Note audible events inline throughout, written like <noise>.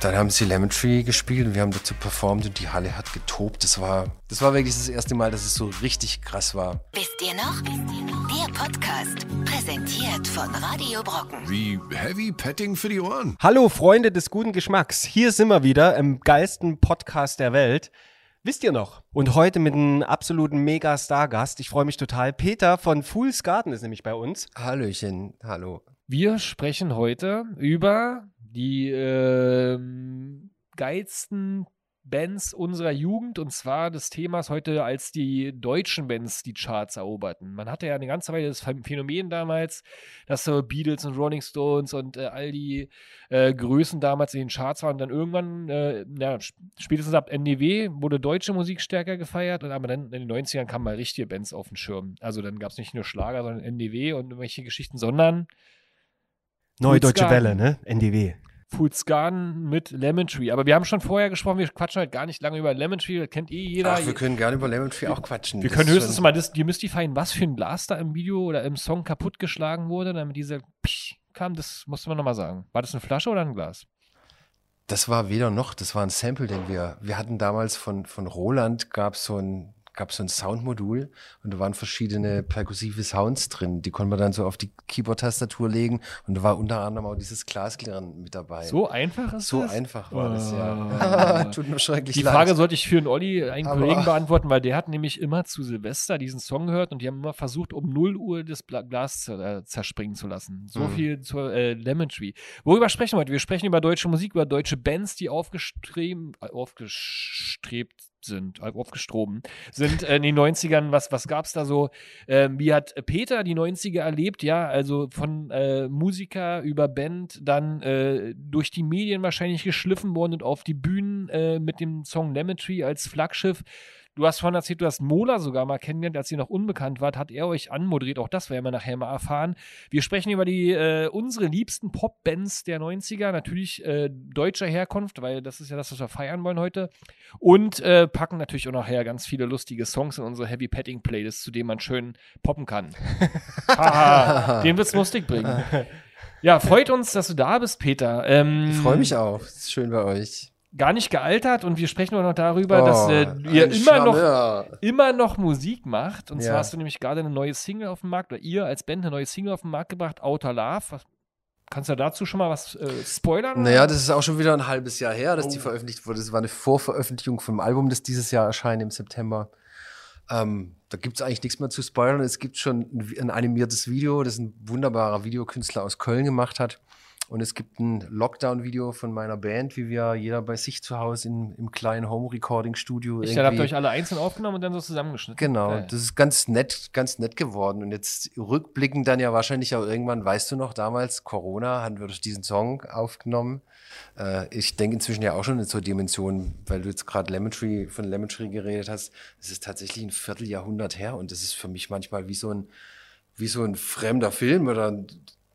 dann haben sie Lemon Tree gespielt und wir haben dazu performt und die Halle hat getobt. Das war, das war wirklich das erste Mal, dass es so richtig krass war. Wisst ihr noch? Der Podcast, präsentiert von Radio Brocken. Wie Heavy Petting für die Ohren. Hallo Freunde des guten Geschmacks. Hier sind wir wieder im geilsten Podcast der Welt. Wisst ihr noch? Und heute mit einem absoluten Mega-Star-Gast. Ich freue mich total. Peter von Fool's Garden ist nämlich bei uns. Hallöchen, hallo. Wir sprechen heute über die ähm, geilsten Bands unserer Jugend und zwar des Themas heute, als die deutschen Bands die Charts eroberten. Man hatte ja eine ganze Weile das Phänomen damals, dass so Beatles und Rolling Stones und äh, all die äh, Größen damals in den Charts waren und dann irgendwann, äh, ja, spätestens ab NDW wurde deutsche Musik stärker gefeiert und aber dann in den 90ern kamen mal richtige Bands auf den Schirm. Also dann gab es nicht nur Schlager, sondern NDW und irgendwelche Geschichten, sondern Neue Deutsche Welle, ne? NDW. Fool's Garden mit Lemon Tree. Aber wir haben schon vorher gesprochen, wir quatschen halt gar nicht lange über Lemon Tree, das kennt eh jeder. Ach, wir können gerne über Lemon Tree auch quatschen. Wir Das können höchstens mal das, demystifieren, was für ein Glas da im Video oder im Song kaputtgeschlagen wurde, damit diese Psch kam, das musste man nochmal sagen. War das eine Flasche oder ein Glas? Das war weder noch, das war ein Sample, den wir, wir hatten damals von, von Roland, gab so ein, gab so ein Soundmodul und da waren verschiedene perkussive Sounds drin. Die konnte man dann so auf die Keyboard-Tastatur legen und da war unter anderem auch dieses Glasklirren mit dabei. So einfach ist So das? einfach war das, Oh. ja. <laughs> Tut mir schrecklich Die leid. Frage sollte ich für einen Olli, einen Aber- Kollegen, beantworten, weil der hat nämlich immer zu Silvester diesen Song gehört und die haben immer versucht, um 0 Uhr das Glas äh, zerspringen zu lassen. So Mhm. viel zur äh, Lemon Tree. Worüber sprechen wir heute? Wir sprechen über deutsche Musik, über deutsche Bands, die äh, aufgestrebt sind, aufgestroben sind äh, in den 90ern. Was, was gab es da so? Ähm, wie hat Peter die 90er erlebt? Ja, also von äh, Musiker über Band, dann äh, durch die Medien wahrscheinlich geschliffen worden und auf die Bühnen äh, mit dem Song Lemon Tree als Flaggschiff. Du hast vorhin erzählt, du hast Mola sogar mal kennengelernt, als ihr noch unbekannt wart, hat er euch anmoderiert. Auch das werden wir nachher mal erfahren. Wir sprechen über die äh, unsere liebsten Pop-Bands der 90er, natürlich äh, deutscher Herkunft, weil das ist ja das, was wir feiern wollen heute. Und äh, packen natürlich auch nachher ganz viele lustige Songs in unsere Heavy Petting Playlist, zu denen man schön poppen kann. <laughs> Haha, den wird's lustig bringen. Ja, freut uns, dass du da bist, Peter. Ähm, Ich freue mich auch. Es ist schön bei euch. Gar nicht gealtert und wir sprechen auch noch darüber, dass Oh, äh, ihr immer noch, immer noch Musik macht. Und Ja. zwar hast du nämlich gerade eine neue Single auf dem Markt, oder ihr als Band eine neue Single auf den Markt gebracht, Outer Love. Was, kannst du dazu schon mal was äh, spoilern? Naja, das ist auch schon wieder ein halbes Jahr her, dass die Oh. veröffentlicht wurde. Das war eine Vorveröffentlichung vom Album, das dieses Jahr erscheint im September. Ähm, da gibt es eigentlich nichts mehr zu spoilern. Es gibt schon ein, ein animiertes Video, das ein wunderbarer Videokünstler aus Köln gemacht hat. Und es gibt ein Lockdown-Video von meiner Band, wie wir jeder bei sich zu Hause in, im kleinen Home-Recording-Studio ich, habt ihr euch alle einzeln aufgenommen und dann so zusammengeschnitten. Genau, Geil. das ist ganz nett, ganz nett geworden. Und jetzt rückblickend dann ja wahrscheinlich auch irgendwann, weißt du noch, damals Corona, haben wir durch diesen Song aufgenommen. Äh, ich denke inzwischen ja auch schon in so Dimensionen, weil du jetzt gerade Lemon Tree, von Lemon Tree geredet hast. Es ist tatsächlich ein Vierteljahrhundert her und das ist für mich manchmal wie so ein, wie so ein fremder Film oder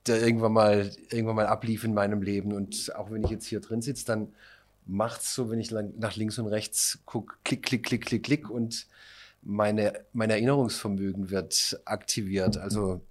der irgendwann mal, irgendwann mal ablief in meinem Leben. Und auch wenn ich jetzt hier drin sitze, dann macht's so, wenn ich lang, nach links und rechts gucke, klick, klick, klick, klick, klick und meine, mein Erinnerungsvermögen wird aktiviert. Also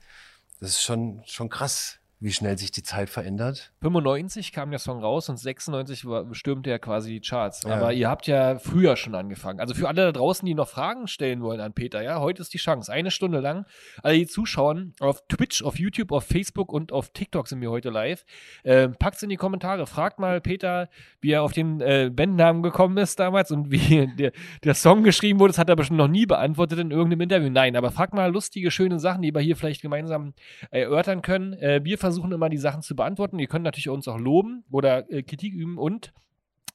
das ist schon, schon krass, wie schnell sich die Zeit verändert. 95 kam der Song raus und 96 war, stürmte er quasi die Charts. Ja. Aber ihr habt ja früher schon angefangen. Also für alle da draußen, die noch Fragen stellen wollen an Peter, ja, heute ist die Chance. Eine Stunde lang. Alle, die zuschauen, auf Twitch, auf YouTube, auf Facebook und auf TikTok sind wir heute live. Ähm, packt's in die Kommentare. Fragt mal Peter, wie er auf den äh, Bandnamen gekommen ist damals und wie <laughs> der, der Song geschrieben wurde. Das hat er bestimmt noch nie beantwortet in irgendeinem Interview. Nein, aber fragt mal lustige, schöne Sachen, die wir hier vielleicht gemeinsam erörtern können. Äh, wir versuchen immer die Sachen zu beantworten. Ihr könnt natürlich uns auch loben oder äh, Kritik üben und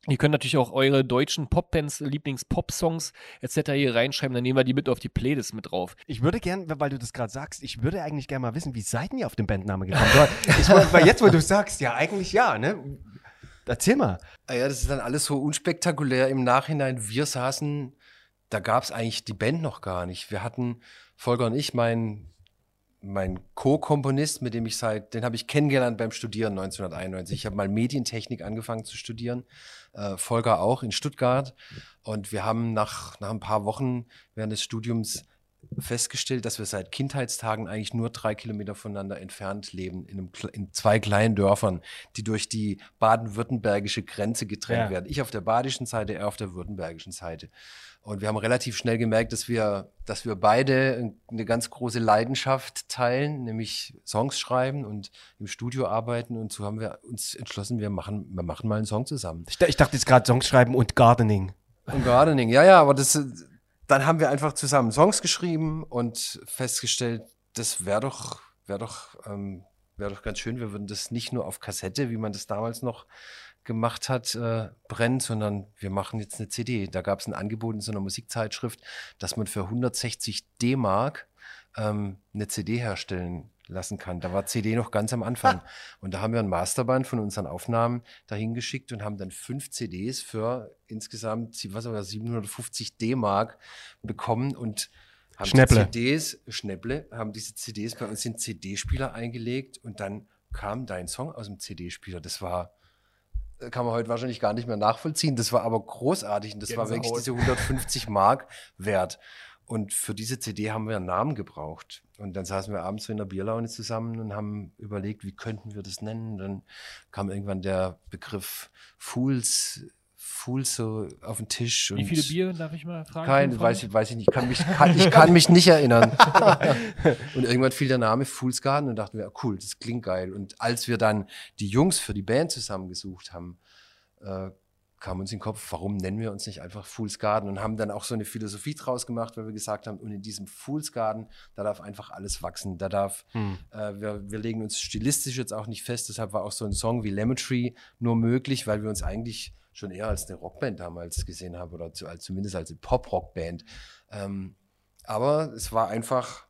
ihr könnt natürlich auch eure deutschen Popbands, Lieblings-Pop-Songs etc. hier reinschreiben, dann nehmen wir die mit auf die Playlist mit drauf. Ich würde gern, weil du das gerade sagst, ich würde eigentlich gerne mal wissen, wie seid ihr auf den Bandnamen gekommen? ich, weil jetzt, wo du sagst, ja, eigentlich ja, ne? Erzähl mal. Ah ja, das ist dann alles so unspektakulär im Nachhinein. Wir saßen, da gab es eigentlich die Band noch gar nicht. Wir hatten, Volker und ich, mein, mein Co-Komponist, mit dem ich seit, den habe ich kennengelernt beim Studieren 1991. Ich habe mal Medientechnik angefangen zu studieren, äh, Volker auch in Stuttgart. Und wir haben nach, nach ein paar Wochen während des Studiums festgestellt, dass wir seit Kindheitstagen eigentlich nur drei Kilometer voneinander entfernt leben, in, einem, in zwei kleinen Dörfern, die durch die baden-württembergische Grenze getrennt Ja. werden. Ich auf der badischen Seite, er auf der württembergischen Seite. Und wir haben relativ schnell gemerkt, dass wir, dass wir beide eine ganz große Leidenschaft teilen, nämlich Songs schreiben und im Studio arbeiten. Und so haben wir uns entschlossen, wir machen, wir machen mal einen Song zusammen. Ich, ich dachte jetzt gerade Songs schreiben und Gardening. Und Gardening, ja, ja, aber das, dann haben wir einfach zusammen Songs geschrieben und festgestellt, das wäre doch, wäre doch, ähm, wäre doch ganz schön, wir würden das nicht nur auf Kassette, wie man das damals noch gemacht hat, äh, brennen, sondern wir machen jetzt eine CD. Da gab es ein Angebot in so einer Musikzeitschrift, dass man für 160 D-Mark ähm, eine CD herstellen lassen kann. Da war CD noch ganz am Anfang. Und da haben wir ein Masterband von unseren Aufnahmen dahin geschickt und haben dann fünf CDs für insgesamt was war das, 750 D-Mark bekommen und haben Schnäpple. CDs, Schnäpple, haben diese CDs bei uns in CD-Spieler eingelegt und dann kam dein Song aus dem CD-Spieler. Das war, äh, kann man heute wahrscheinlich gar nicht mehr nachvollziehen. Das war aber großartig und das war wirklich Gänsehaut. diese 150 Mark wert. Und für diese CD haben wir einen Namen gebraucht. Und dann saßen wir abends so in der Bierlaune zusammen und haben überlegt, wie könnten wir das nennen. Dann kam irgendwann der Begriff Fools, Fools so auf den Tisch. Wie viele Bier, darf ich mal fragen? Kein, weiß ich, weiß ich nicht. Kann mich, kann, ich kann mich nicht erinnern. <laughs> und irgendwann fiel der Name Fools Garden und dachten wir, ah, cool, das klingt geil. Und als wir dann die Jungs für die Band zusammengesucht haben, äh, kam uns in den Kopf, warum nennen wir uns nicht einfach Fools Garden und haben dann auch so eine Philosophie draus gemacht, weil wir gesagt haben, und in diesem Fools Garden, da darf einfach alles wachsen. Da darf, äh, wir, wir legen uns stilistisch jetzt auch nicht fest, deshalb war auch so ein Song wie Lemon Tree nur möglich, weil wir uns eigentlich schon eher als eine Rockband damals gesehen haben oder zu, als, zumindest als eine Pop-Rock-Band. Ähm, aber es war einfach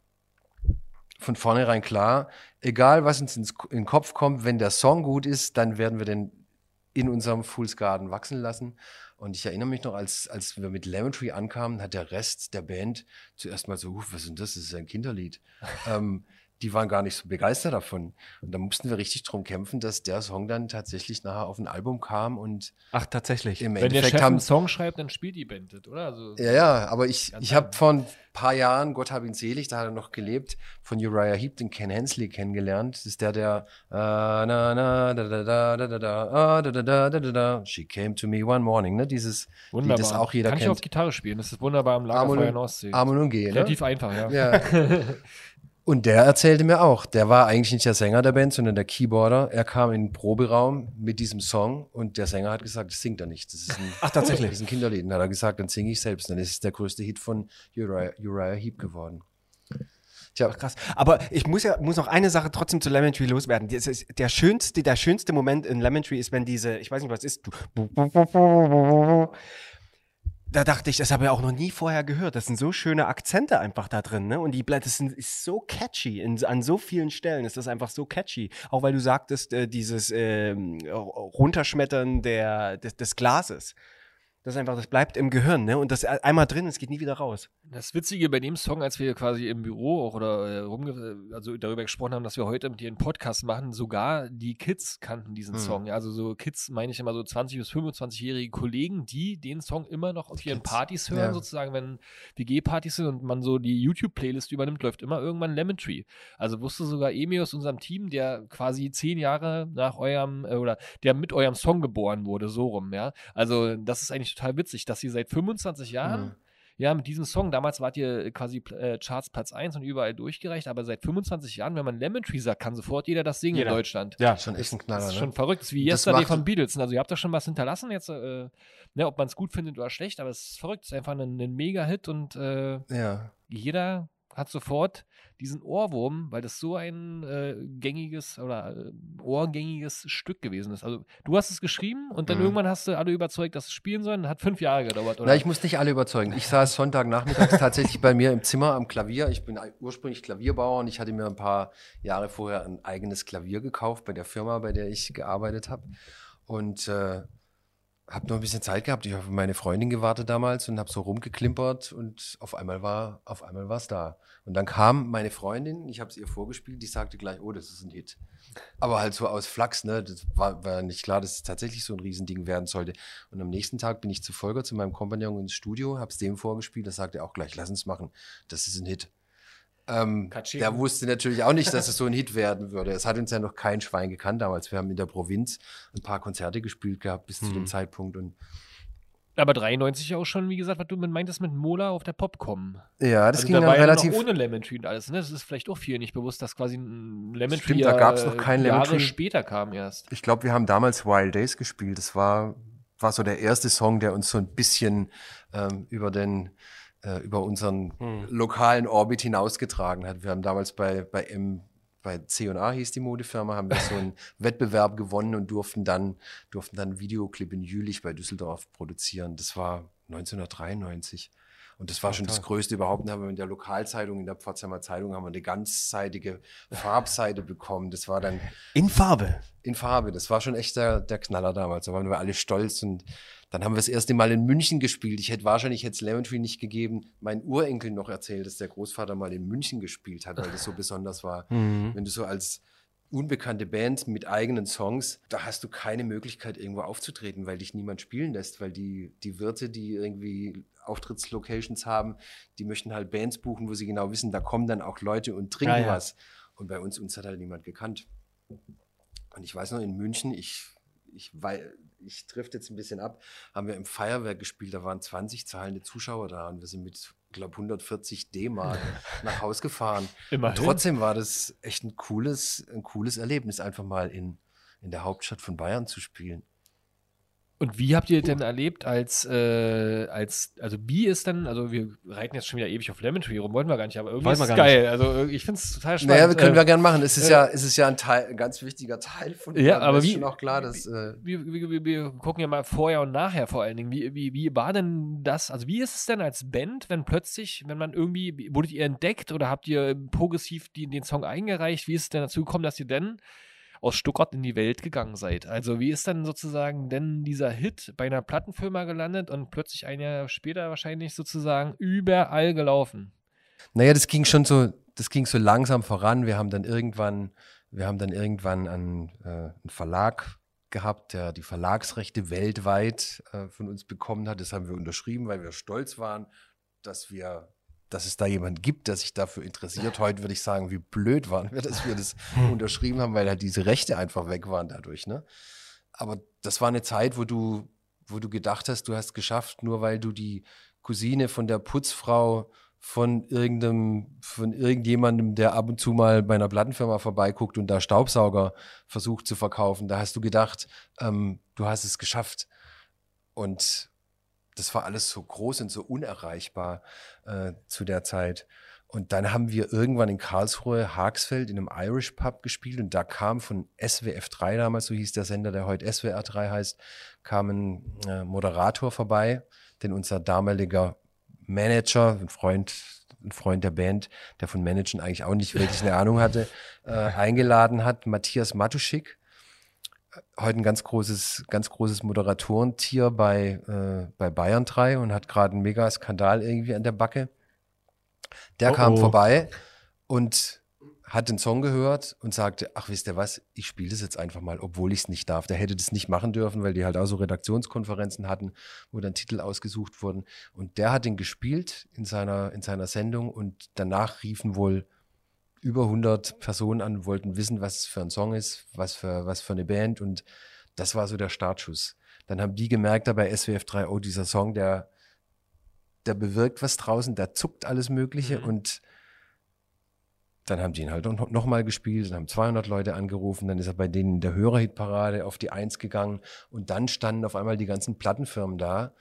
von vornherein klar, egal was uns ins, in den Kopf kommt, wenn der Song gut ist, dann werden wir den in unserem Fools Garden wachsen lassen. Und ich erinnere mich noch, als, als wir mit Lemon Tree ankamen, hat der Rest der Band zuerst mal so, "Huh, was ist denn das? Das ist ein Kinderlied. <laughs> ähm, die waren gar nicht so begeistert davon. Und da mussten wir richtig drum kämpfen, dass der Song dann tatsächlich nachher auf ein Album kam und Ach, tatsächlich. im Wenn der Endeffekt Chef haben einen Song schreibt, dann spielt die Band das, oder? Also, ja, ja, aber ich, ich habe vor ein paar Jahren, Gott hab ihn selig, da hat er noch gelebt, von Uriah Heep, den Ken Hensley kennengelernt. Das ist der, der ah, na, na, da, da, da, da, da, da, ah, da, da, da, da, da, da. She came to me one morning, ne? Dieses wunderbar. Lied, das auch jeder Kann ich auf kennt. Gitarre spielen. Das ist wunderbar am Lagerfeuer in Ostsee. Amon und G, ne? Relativ einfach, ja. Ja. <laughs> Und der erzählte mir auch, der war eigentlich nicht der Sänger der Band, sondern der Keyboarder. Er kam in den Proberaum mit diesem Song und der Sänger hat gesagt, das singt er nicht. Das ist ein, Ach, tatsächlich? Das ist ein Kinderlied. Und hat er gesagt, dann singe ich selbst. Dann ist es der größte Hit von Uriah, Uriah Heep geworden. Tja, Krass. Aber ich muss ja muss noch eine Sache trotzdem zu Lemon Tree loswerden. Das ist der schönste, der schönste Moment in Lemon Tree ist, wenn diese, ich weiß nicht, was ist, du. Da dachte ich, das habe ich auch noch nie vorher gehört. Das sind so schöne Akzente einfach da drin, ne? Und die Blätter sind, ist so catchy. In, an so vielen Stellen ist das einfach so catchy. Auch weil du sagtest, äh, dieses ähm, Runterschmettern der, des, des Glases. Das einfach, das bleibt im Gehirn, ne? Und das einmal drin, es geht nie wieder raus. Das Witzige bei dem Song, als wir quasi im Büro auch oder äh, rumge also darüber gesprochen haben, dass wir heute mit dir einen Podcast machen, sogar die Kids kannten diesen Mhm. Song. Ja, also so Kids meine ich immer so 20 bis 25-jährige Kollegen, die den Song immer noch auf ihren Kids. Partys hören, Ja. sozusagen, wenn WG-Partys sind und man so die YouTube-Playlist übernimmt, läuft immer irgendwann Lemon Tree. Also wusste sogar Emi aus unserem Team, der quasi zehn Jahre nach eurem äh, oder der mit eurem Song geboren wurde, so rum, ja. Also das ist eigentlich total witzig, dass ihr seit 25 Jahren Mhm. ja, mit diesem Song, damals wart ihr quasi äh, Charts Platz 1 und überall durchgereicht, aber seit 25 Jahren, wenn man Lemon Tree sagt, kann sofort jeder das singen Jeder. in Deutschland. Ja, schon echt ein Das Knaller, ist ne? schon verrückt. Das ist wie Das Yesterday von Beatles. Also ihr habt da schon was hinterlassen jetzt, äh, ne, ob man es gut findet oder schlecht, aber es ist verrückt. Es ist einfach ein, ein Mega-Hit und äh, Ja. jeder hat sofort diesen Ohrwurm, weil das so ein äh, gängiges oder äh, ohrgängiges Stück gewesen ist. Also du hast es geschrieben und dann Mhm. irgendwann hast du alle überzeugt, dass es spielen sollen. Hat fünf Jahre gedauert, oder? Na, ich muss nicht alle überzeugen. Ich saß Sonntagnachmittags <laughs> tatsächlich bei mir im Zimmer am Klavier. Ich bin ursprünglich Klavierbauer und ich hatte mir ein paar Jahre vorher ein eigenes Klavier gekauft bei der Firma, bei der ich gearbeitet habe. Und äh, habe noch ein bisschen Zeit gehabt. Ich habe auf meine Freundin gewartet damals und habe so rumgeklimpert und auf einmal war auf einmal war es da. Und dann kam meine Freundin, ich habe es ihr vorgespielt, die sagte gleich, oh, das ist ein Hit. Aber halt so aus Flachs, ne? Das war, war nicht klar, dass es tatsächlich so ein Riesending werden sollte. Und am nächsten Tag bin ich zu Volker, zu meinem Kompagnon ins Studio, habe es dem vorgespielt, da sagte er auch gleich, lass uns machen. Das ist ein Hit. Ähm, der wusste natürlich auch nicht, dass es so ein Hit werden würde. Es hat uns ja noch kein Schwein gekannt damals. Wir haben in der Provinz ein paar Konzerte gespielt gehabt bis zu dem Zeitpunkt. Und Aber 93 auch schon, wie gesagt, was du meintest mit Mola auf der Popcom. ja, das also ging da dann war ja relativ. noch ohne Lemon Tree und alles. Ne? Das ist vielleicht auch vielen nicht bewusst, dass quasi ein Lemon Tree Stimmt, da gab's noch äh, kein Lemon Jahre Tree. später kam erst. Ich glaube, wir haben damals Wild Days gespielt. Das war, war so der erste Song, der uns so ein bisschen ähm, über den äh, über unseren lokalen Orbit hinausgetragen hat. Wir haben damals bei, bei M, bei C&A hieß die Modefirma, haben wir so einen <laughs> Wettbewerb gewonnen und durften dann, durften dann einen Videoclip in Jülich bei Düsseldorf produzieren. Das war 1993. Und das war schon das Größte überhaupt. Dann haben wir in der Lokalzeitung, in der Pforzheimer Zeitung, haben wir eine ganzseitige Farbseite bekommen. Das war dann In Farbe. in Farbe. Das war schon echt der, der Knaller damals. Da waren wir alle stolz und dann haben wir das erste Mal in München gespielt. Ich hätte wahrscheinlich jetzt Lemon Tree nicht gegeben. Mein Urenkel noch erzählt, dass der Großvater mal in München gespielt hat, weil das so besonders war. <laughs> Wenn du so als unbekannte Band mit eigenen Songs, da hast du keine Möglichkeit, irgendwo aufzutreten, weil dich niemand spielen lässt, weil die, die Wirte, die irgendwie Auftrittslocations haben, die möchten halt Bands buchen, wo sie genau wissen, da kommen dann auch Leute und trinken Ja, ja. was. Und bei uns, uns hat halt niemand gekannt. Und ich weiß noch, in München, ich, ich, weil, ich trifft jetzt ein bisschen ab, haben wir im Feuerwerk gespielt, da waren 20 zahlende Zuschauer da und wir sind mit, glaube 140 D-Mark <laughs> nach Haus gefahren. Immerhin. Und trotzdem war das echt ein cooles, ein cooles Erlebnis, einfach mal in, in der Hauptstadt von Bayern zu spielen. Und wie habt ihr denn erlebt, als, äh, als, also wie ist denn, also wir reiten jetzt schon wieder ewig auf Lemon Tree rum, wollten wir gar nicht, aber irgendwie ist es geil. Also ich finde es total spannend. Naja, wir können Äh, wir gerne machen. Es ist äh, ja, es ist ja ein Teil, ein ganz wichtiger Teil von Ja, aber ist wie- schon auch klar, dass äh, wir, wir, wir, wir gucken ja mal vorher und nachher vor allen Dingen. Wie, wie, wie war denn das? Also, wie ist es denn als Band, wenn plötzlich, wenn man irgendwie, wurdet ihr entdeckt oder habt ihr progressiv die, den Song eingereicht? Wie ist es denn dazu gekommen, dass ihr denn aus Stuttgart in die Welt gegangen seid? Also, wie ist dann sozusagen denn dieser Hit bei einer Plattenfirma gelandet und plötzlich ein Jahr später wahrscheinlich sozusagen überall gelaufen? Naja, das ging schon so, das ging so langsam voran. Wir haben dann irgendwann, wir haben dann irgendwann einen, äh, einen Verlag gehabt, der die Verlagsrechte weltweit äh, von uns bekommen hat. Das haben wir unterschrieben, weil wir stolz waren, dass wir, dass es da jemand gibt, der sich dafür interessiert. <laughs> Heute würde ich sagen, wie blöd waren wir, dass wir das unterschrieben haben, weil halt diese Rechte einfach weg waren dadurch. Ne? Aber das war eine Zeit, wo du, wo du gedacht hast, du hast geschafft, nur weil du die Cousine von der Putzfrau von irgendeinem, von irgendjemandem, der ab und zu mal bei einer Plattenfirma vorbeiguckt und da Staubsauger versucht zu verkaufen. Da hast du gedacht, ähm, du hast es geschafft. Und das war alles so groß und so unerreichbar äh, zu der Zeit. Und dann haben wir irgendwann in Karlsruhe, Haagsfeld, in einem Irish Pub gespielt und da kam von SWF 3 damals, so hieß der Sender, der heute SWR 3 heißt, kam ein äh, Moderator vorbei, den unser damaliger Manager, ein Freund, ein Freund der Band, der von Managen eigentlich auch nicht wirklich eine Ahnung hatte, äh, <laughs> eingeladen hat, Matthias Matuschik. Heute ein ganz großes, ganz großes Moderatoren-Tier bei, äh, bei Bayern 3 und hat gerade einen Mega-Skandal irgendwie an der Backe. Der Oh kam oh. vorbei und hat den Song gehört und sagte, ach wisst ihr was, ich spiele das jetzt einfach mal, obwohl ich es nicht darf. Der hätte das nicht machen dürfen, weil die halt auch so Redaktionskonferenzen hatten, wo dann Titel ausgesucht wurden. Und der hat den gespielt in seiner, in seiner Sendung und danach riefen wohl über 100 Personen an, wollten wissen, was für ein Song ist, was für, was für eine Band. Und das war so der Startschuss. Dann haben die gemerkt, da bei SWF 3, oh, dieser Song, der, der bewirkt was draußen, der zuckt alles Mögliche. Und dann haben die ihn halt noch, noch mal gespielt, dann haben 200 Leute angerufen, dann ist er bei denen in der Hörerhitparade auf die Eins gegangen. Und dann standen auf einmal die ganzen Plattenfirmen da,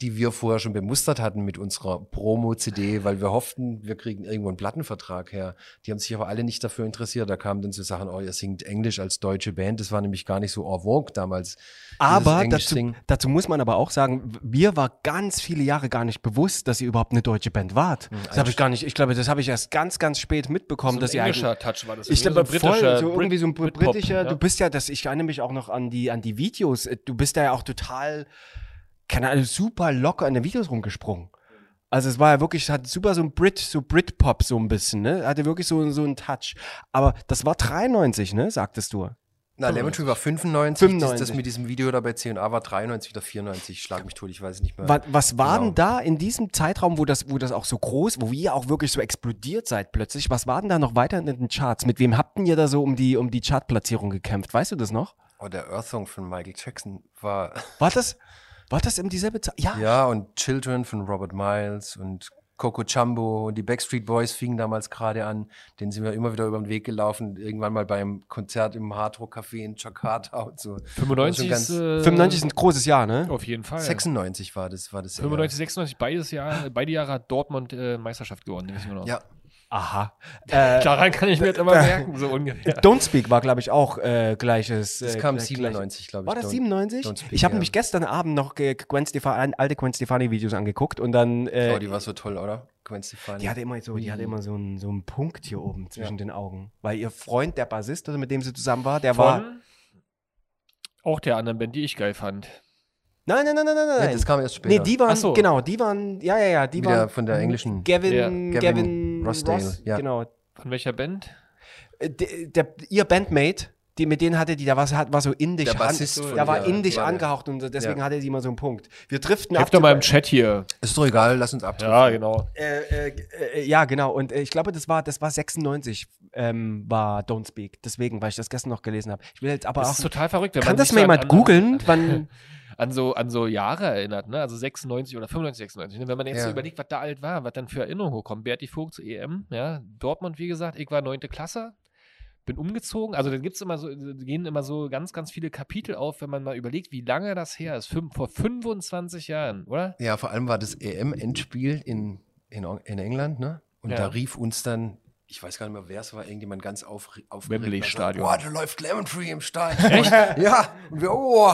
die wir vorher schon bemustert hatten mit unserer Promo-CD, weil wir hofften, wir kriegen irgendwo einen Plattenvertrag her. Die haben sich aber alle nicht dafür interessiert. Da kamen dann so Sachen, oh, ihr singt Englisch als deutsche Band. Das war nämlich gar nicht so en vogue damals. Aber dazu, dazu muss man aber auch sagen, mir war ganz viele Jahre gar nicht bewusst, dass ihr überhaupt eine deutsche Band wart. das habe ich gar nicht, ich glaube, das habe ich erst ganz, ganz spät mitbekommen, So dass ein ihr eigentlich, Touch war das. ich glaube, voll, so irgendwie so ein britischer, ja. du bist ja, das, ich erinnere mich auch noch an die, an die Videos, du bist da ja auch total, keine Ahnung, super locker in den Videos rumgesprungen. Also es war ja wirklich, hat super so ein Brit, so Britpop so ein bisschen, ne? Hatte wirklich so, so einen Touch. Aber das war 93, ne? Sagtest du. Na, Lemon Tree war 95, 95. Das, das mit diesem Video da bei C&A war 93 oder 94. Schlag mich tot, ich weiß nicht mehr. Was, was war Genau. denn da in diesem Zeitraum, wo das, wo das auch so groß, wo ihr auch wirklich so explodiert seid plötzlich, was war denn da noch weiter in den Charts? Mit wem habt ihr da so um die, um die Chartplatzierung gekämpft? Weißt du das noch? Oh, der Earth Song von Michael Jackson war, War das, war das in dieselbe Zeit? Ja. ja, und Children von Robert Miles und Coco Jumbo und die Backstreet Boys fingen damals gerade an. Den sind wir immer wieder über den Weg gelaufen. Irgendwann mal beim Konzert im Hard Rock Café in Jakarta und so. 95 Schon ist, äh, 95 ist ein großes Jahr, ne? auf jeden Fall. 96 war das, war das. Jahr. 95, 96, beides Jahr, beide Jahre hat Dortmund äh, Meisterschaft gewonnen. Ja, Aha. Äh, Daran kann ich mir jetzt immer merken, so ungefähr. Don't Speak war, glaube ich, auch äh, gleiches. das äh, kam gleich- 97, glaube ich. War das Don't- 97? Don't Speak, ich habe ja. nämlich gestern Abend noch Gwen Stefani, alte Gwen Stefani-Videos angeguckt und dann. Äh, Oh, die war so toll, oder? Gwen Stefani. Die hatte immer so, die hatte immer so einen, so einen Punkt hier oben zwischen den Augen. Weil ihr Freund, der Bassist, also mit dem sie zusammen war, der war. Von auch der anderen Band, die ich geil fand. Nein, nein, nein, nein, nein, Nee, nein. das kam erst später. Nee, die waren, so. genau, die waren, ja, ja, ja, die Wieder waren. von der englischen- Gavin, Ja. Gavin, Gavin Rossdale, Ross, ja. Genau. Von welcher Band? Äh, Der, der, ihr Bandmate, die, mit denen hatte die, da war, hat, war so indisch, Der an, Bassist von da war der- indisch war der- angehaucht und deswegen Ja. hatte sie immer so einen Punkt. Wir driften Hilf ab. doch mal im Chat hier. Ist doch egal, lass uns abtreffen. Ja, genau. Äh, äh, äh, ja, genau. Und äh, ich glaube, das war, das war 96, ähm, war Don't Speak. Deswegen, weil ich das gestern noch gelesen habe. Ich will jetzt aber Das auch. ist total verrückt. Wenn kann das mal an- jemand an- googeln? Wann, <laughs> An so, an so Jahre erinnert, ne? Also 96 oder 95, 96. Ne? Wenn man jetzt Ja. so überlegt, was da alt war, was dann für Erinnerungen hochkommen. Berti Vogt zu EM, ja. Dortmund, wie gesagt, ich war neunte Klasse, bin umgezogen. Also da gibt's immer so, gehen immer so ganz, ganz viele Kapitel auf, wenn man mal überlegt, wie lange das her ist. Fünf, vor 25 Jahren, oder? Ja, vor allem war das EM-Endspiel in, in, in England, ne? Und Ja. da rief uns dann, ich weiß gar nicht mehr, wer es war, irgendjemand ganz auf, aufgeregt. Wembley Stadion. Boah, da läuft Lemon Tree im Stadion. Echt? ja. Und wir, oh,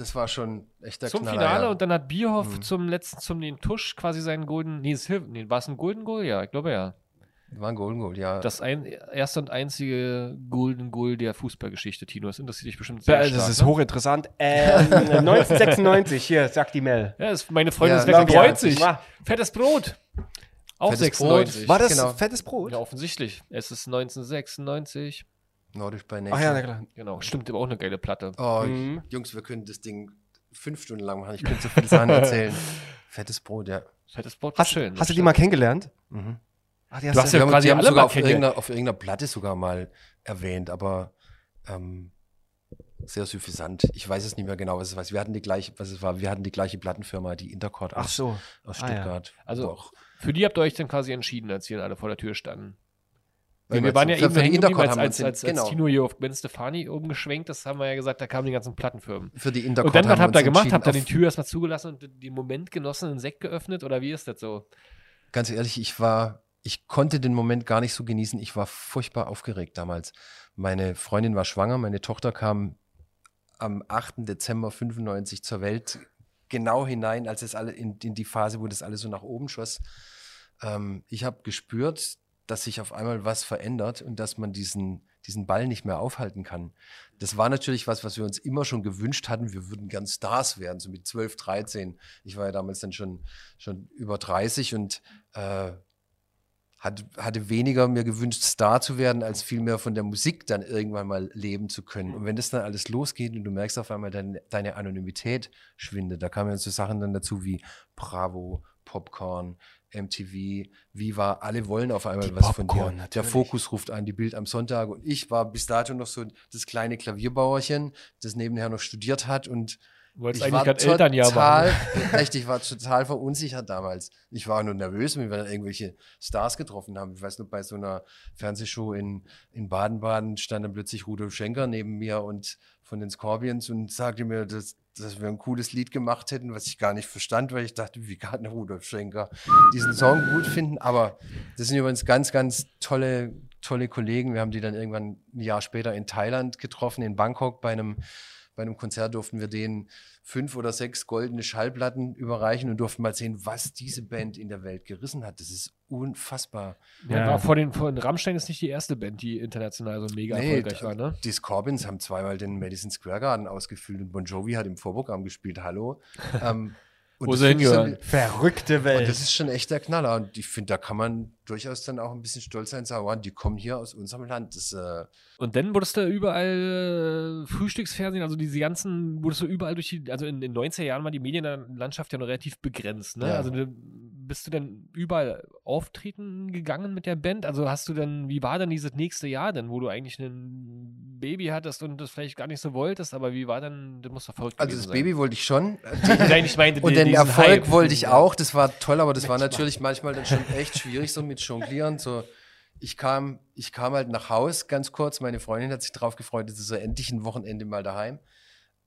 das war schon echt der Zum Knaller, Finale ja. und dann hat Bierhoff Mhm. zum letzten, zum den Tusch quasi seinen Golden, nee, nee war es ein Golden Goal? Ja, ich glaube ja. War ein Golden Goal, ja. Das ein, erste und einzige Golden Goal der Fußballgeschichte, Tino. Das interessiert dich bestimmt sehr das stark, ist ne? hochinteressant. Ähm, <laughs> 1996, hier, sagt die Mel. Ja, das, meine Freundin Ja, ist weg und glaub ich, freut sich. ja. Fettes Brot. Auch Fettes 96. Brot. War das Genau. fettes Brot? Ja, offensichtlich. Es ist 1996. Nordisch bei Ach Nature. ja, na klar. Genau, stimmt, aber auch eine geile Platte. Oh, Mhm. Jungs, wir können das Ding fünf Stunden lang machen. Ich könnte so viele Sachen erzählen. <laughs> Fettes Brot, ja. Fettes Brot Hast, schön. hast du die mal kennengelernt? Mhm. Ach, die Du hast ja haben, quasi die haben alle sogar mal auf irgendeiner, auf irgendeiner Platte sogar mal erwähnt, aber ähm, sehr suffisant. Ich weiß es nicht mehr genau, was es war. Wir hatten die gleiche, was es war. Wir hatten die gleiche Plattenfirma, die Intercord Ach aus, so. aus Ah, ja. Stuttgart. Also- auch, Für die habt ihr euch dann quasi entschieden, als hier alle vor der Tür standen. Weil wir waren ja eben für geblieben, Intercord als, haben wir als, uns als, in- als genau. Tino hier auf Gwen Stefani oben geschwenkt ist, haben wir ja gesagt, da kamen die ganzen Plattenfirmen. für die Intercord Und dann, was habt ihr gemacht? Habt ihr die Tür erstmal zugelassen und den Moment genossen, einen Sekt geöffnet? Oder wie ist das so? Ganz ehrlich, ich war, ich konnte den Moment gar nicht so genießen. Ich war furchtbar aufgeregt damals. Meine Freundin war schwanger, meine Tochter kam am 8. Dezember 95 zur Welt, genau hinein, als es alle in, in die Phase, wo das alles so nach oben schoss. Ähm, ich habe gespürt, dass sich auf einmal was verändert und dass man diesen, diesen Ball nicht mehr aufhalten kann. Das war natürlich was, was wir uns immer schon gewünscht hatten. Wir würden gern Stars werden, so mit 12, 13. Ich war ja damals dann schon, schon über 30 und äh, hat, hatte weniger mir gewünscht, Star zu werden, als vielmehr von der Musik dann irgendwann mal leben zu können. Und wenn das dann alles losgeht und du merkst auf einmal, deine, deine Anonymität schwindet, da kamen ja so Sachen dann dazu wie Bravo, Popcorn, MTV, Viva, alle wollen auf einmal Die was von Popcorn, dir. Der natürlich. Fokus ruft an, die Bild am Sonntag. Und ich war bis dato noch so das kleine Klavierbauerchen, das nebenher noch studiert hat und wolltest ich eigentlich war total, <laughs> echt, ich war total verunsichert damals. Ich war nur nervös, wenn wir dann irgendwelche Stars getroffen haben. Ich weiß noch, bei so einer Fernsehshow in, in Baden-Baden stand dann plötzlich Rudolf Schenker neben mir und von den Scorpions und sagte mir, das, dass wir ein cooles Lied gemacht hätten, was ich gar nicht verstand, weil ich dachte, wie kann Rudolf Schenker diesen Song gut finden. Aber das sind übrigens ganz, ganz tolle, tolle Kollegen. Wir haben die dann irgendwann ein Jahr später in Thailand getroffen, in Bangkok bei einem bei einem Konzert durften wir denen fünf oder sechs goldene Schallplatten überreichen und durften mal sehen, was diese Band in der Welt gerissen hat. Das ist unfassbar. Ja. Ja. Vor den, vor den Rammstein ist nicht die erste Band, die international so mega Nee, erfolgreich war, ne? Die Scorpions haben zweimal den Madison Square Garden ausgefüllt und Bon Jovi hat im Vorprogramm gespielt. Hallo. <laughs> Ähm, und Wo das sie hingehören. Verrückte Und Welt. das ist schon echt der Knaller. Und ich finde, da kann man durchaus dann auch ein bisschen stolz sein, sagen, wow, die kommen hier aus unserem Land. Das, äh, Und dann wurdest du überall äh, Frühstücksfernsehen, also diese ganzen, wurdest du überall durch die, also in den 90er Jahren war die Medienlandschaft ja noch relativ begrenzt, ne? Ja. Also bist du denn überall auftreten gegangen mit der Band? Also hast du dann, wie war dann dieses nächste Jahr denn, wo du eigentlich ein Baby hattest und das vielleicht gar nicht so wolltest, aber wie war dann, das muss doch verrückt also das Baby wollte ich schon. <laughs> sein. Nein, ich meinte Und den Erfolg Hype. wollte ich auch. Das war toll, aber das war natürlich manchmal dann schon echt schwierig, so mit Jonglieren. So, ich kam, ich kam halt nach Haus ganz kurz. Meine Freundin hat sich drauf gefreut, es ist so endlich ein Wochenende mal daheim.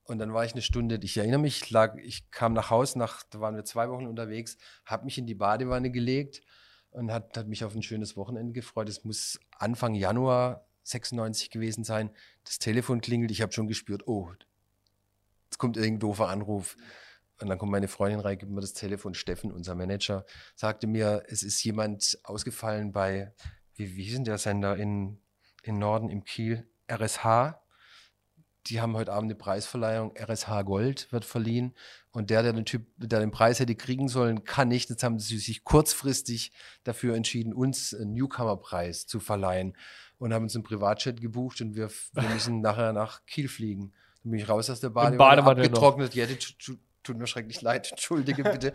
Und dann war ich eine Stunde, ich erinnere mich, ich, lag, ich kam nach Haus, nach, da waren wir zwei Wochen unterwegs, habe mich in die Badewanne gelegt und hat, hat mich auf ein schönes Wochenende gefreut. Es muss Anfang Januar 96 gewesen sein. Das Telefon klingelt, ich habe schon gespürt, oh, jetzt kommt irgendein doofer Anruf. Und dann kommt meine Freundin rein, gibt mir das Telefon. Steffen, unser Manager, sagte mir, es ist jemand ausgefallen bei, wie, wie hieß denn der Sender in, in Norden, im Kiel? RSH. Die haben heute Abend eine Preisverleihung. RSH Gold wird verliehen. Und der, der den Typ, der den Preis hätte kriegen sollen, kann nicht. Jetzt haben sie sich kurzfristig dafür entschieden, uns einen Newcomer-Preis zu verleihen. Und haben uns einen Privatjet gebucht und wir, wir müssen <laughs> nachher nach Kiel fliegen. Dann bin ich raus aus der Badewanne, Badewanne abgetrocknet. Ja, tut mir schrecklich leid, <laughs> entschuldige bitte.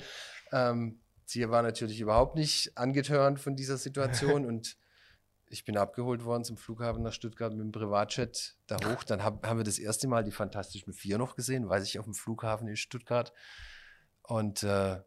ähm, sie war natürlich überhaupt nicht angetörnt von dieser Situation <laughs> und ich bin abgeholt worden zum Flughafen nach Stuttgart mit dem Privatjet da hoch. Dann hab, haben wir das erste Mal die Fantastischen Vier noch gesehen, weiß ich, auf dem Flughafen in Stuttgart. Und äh,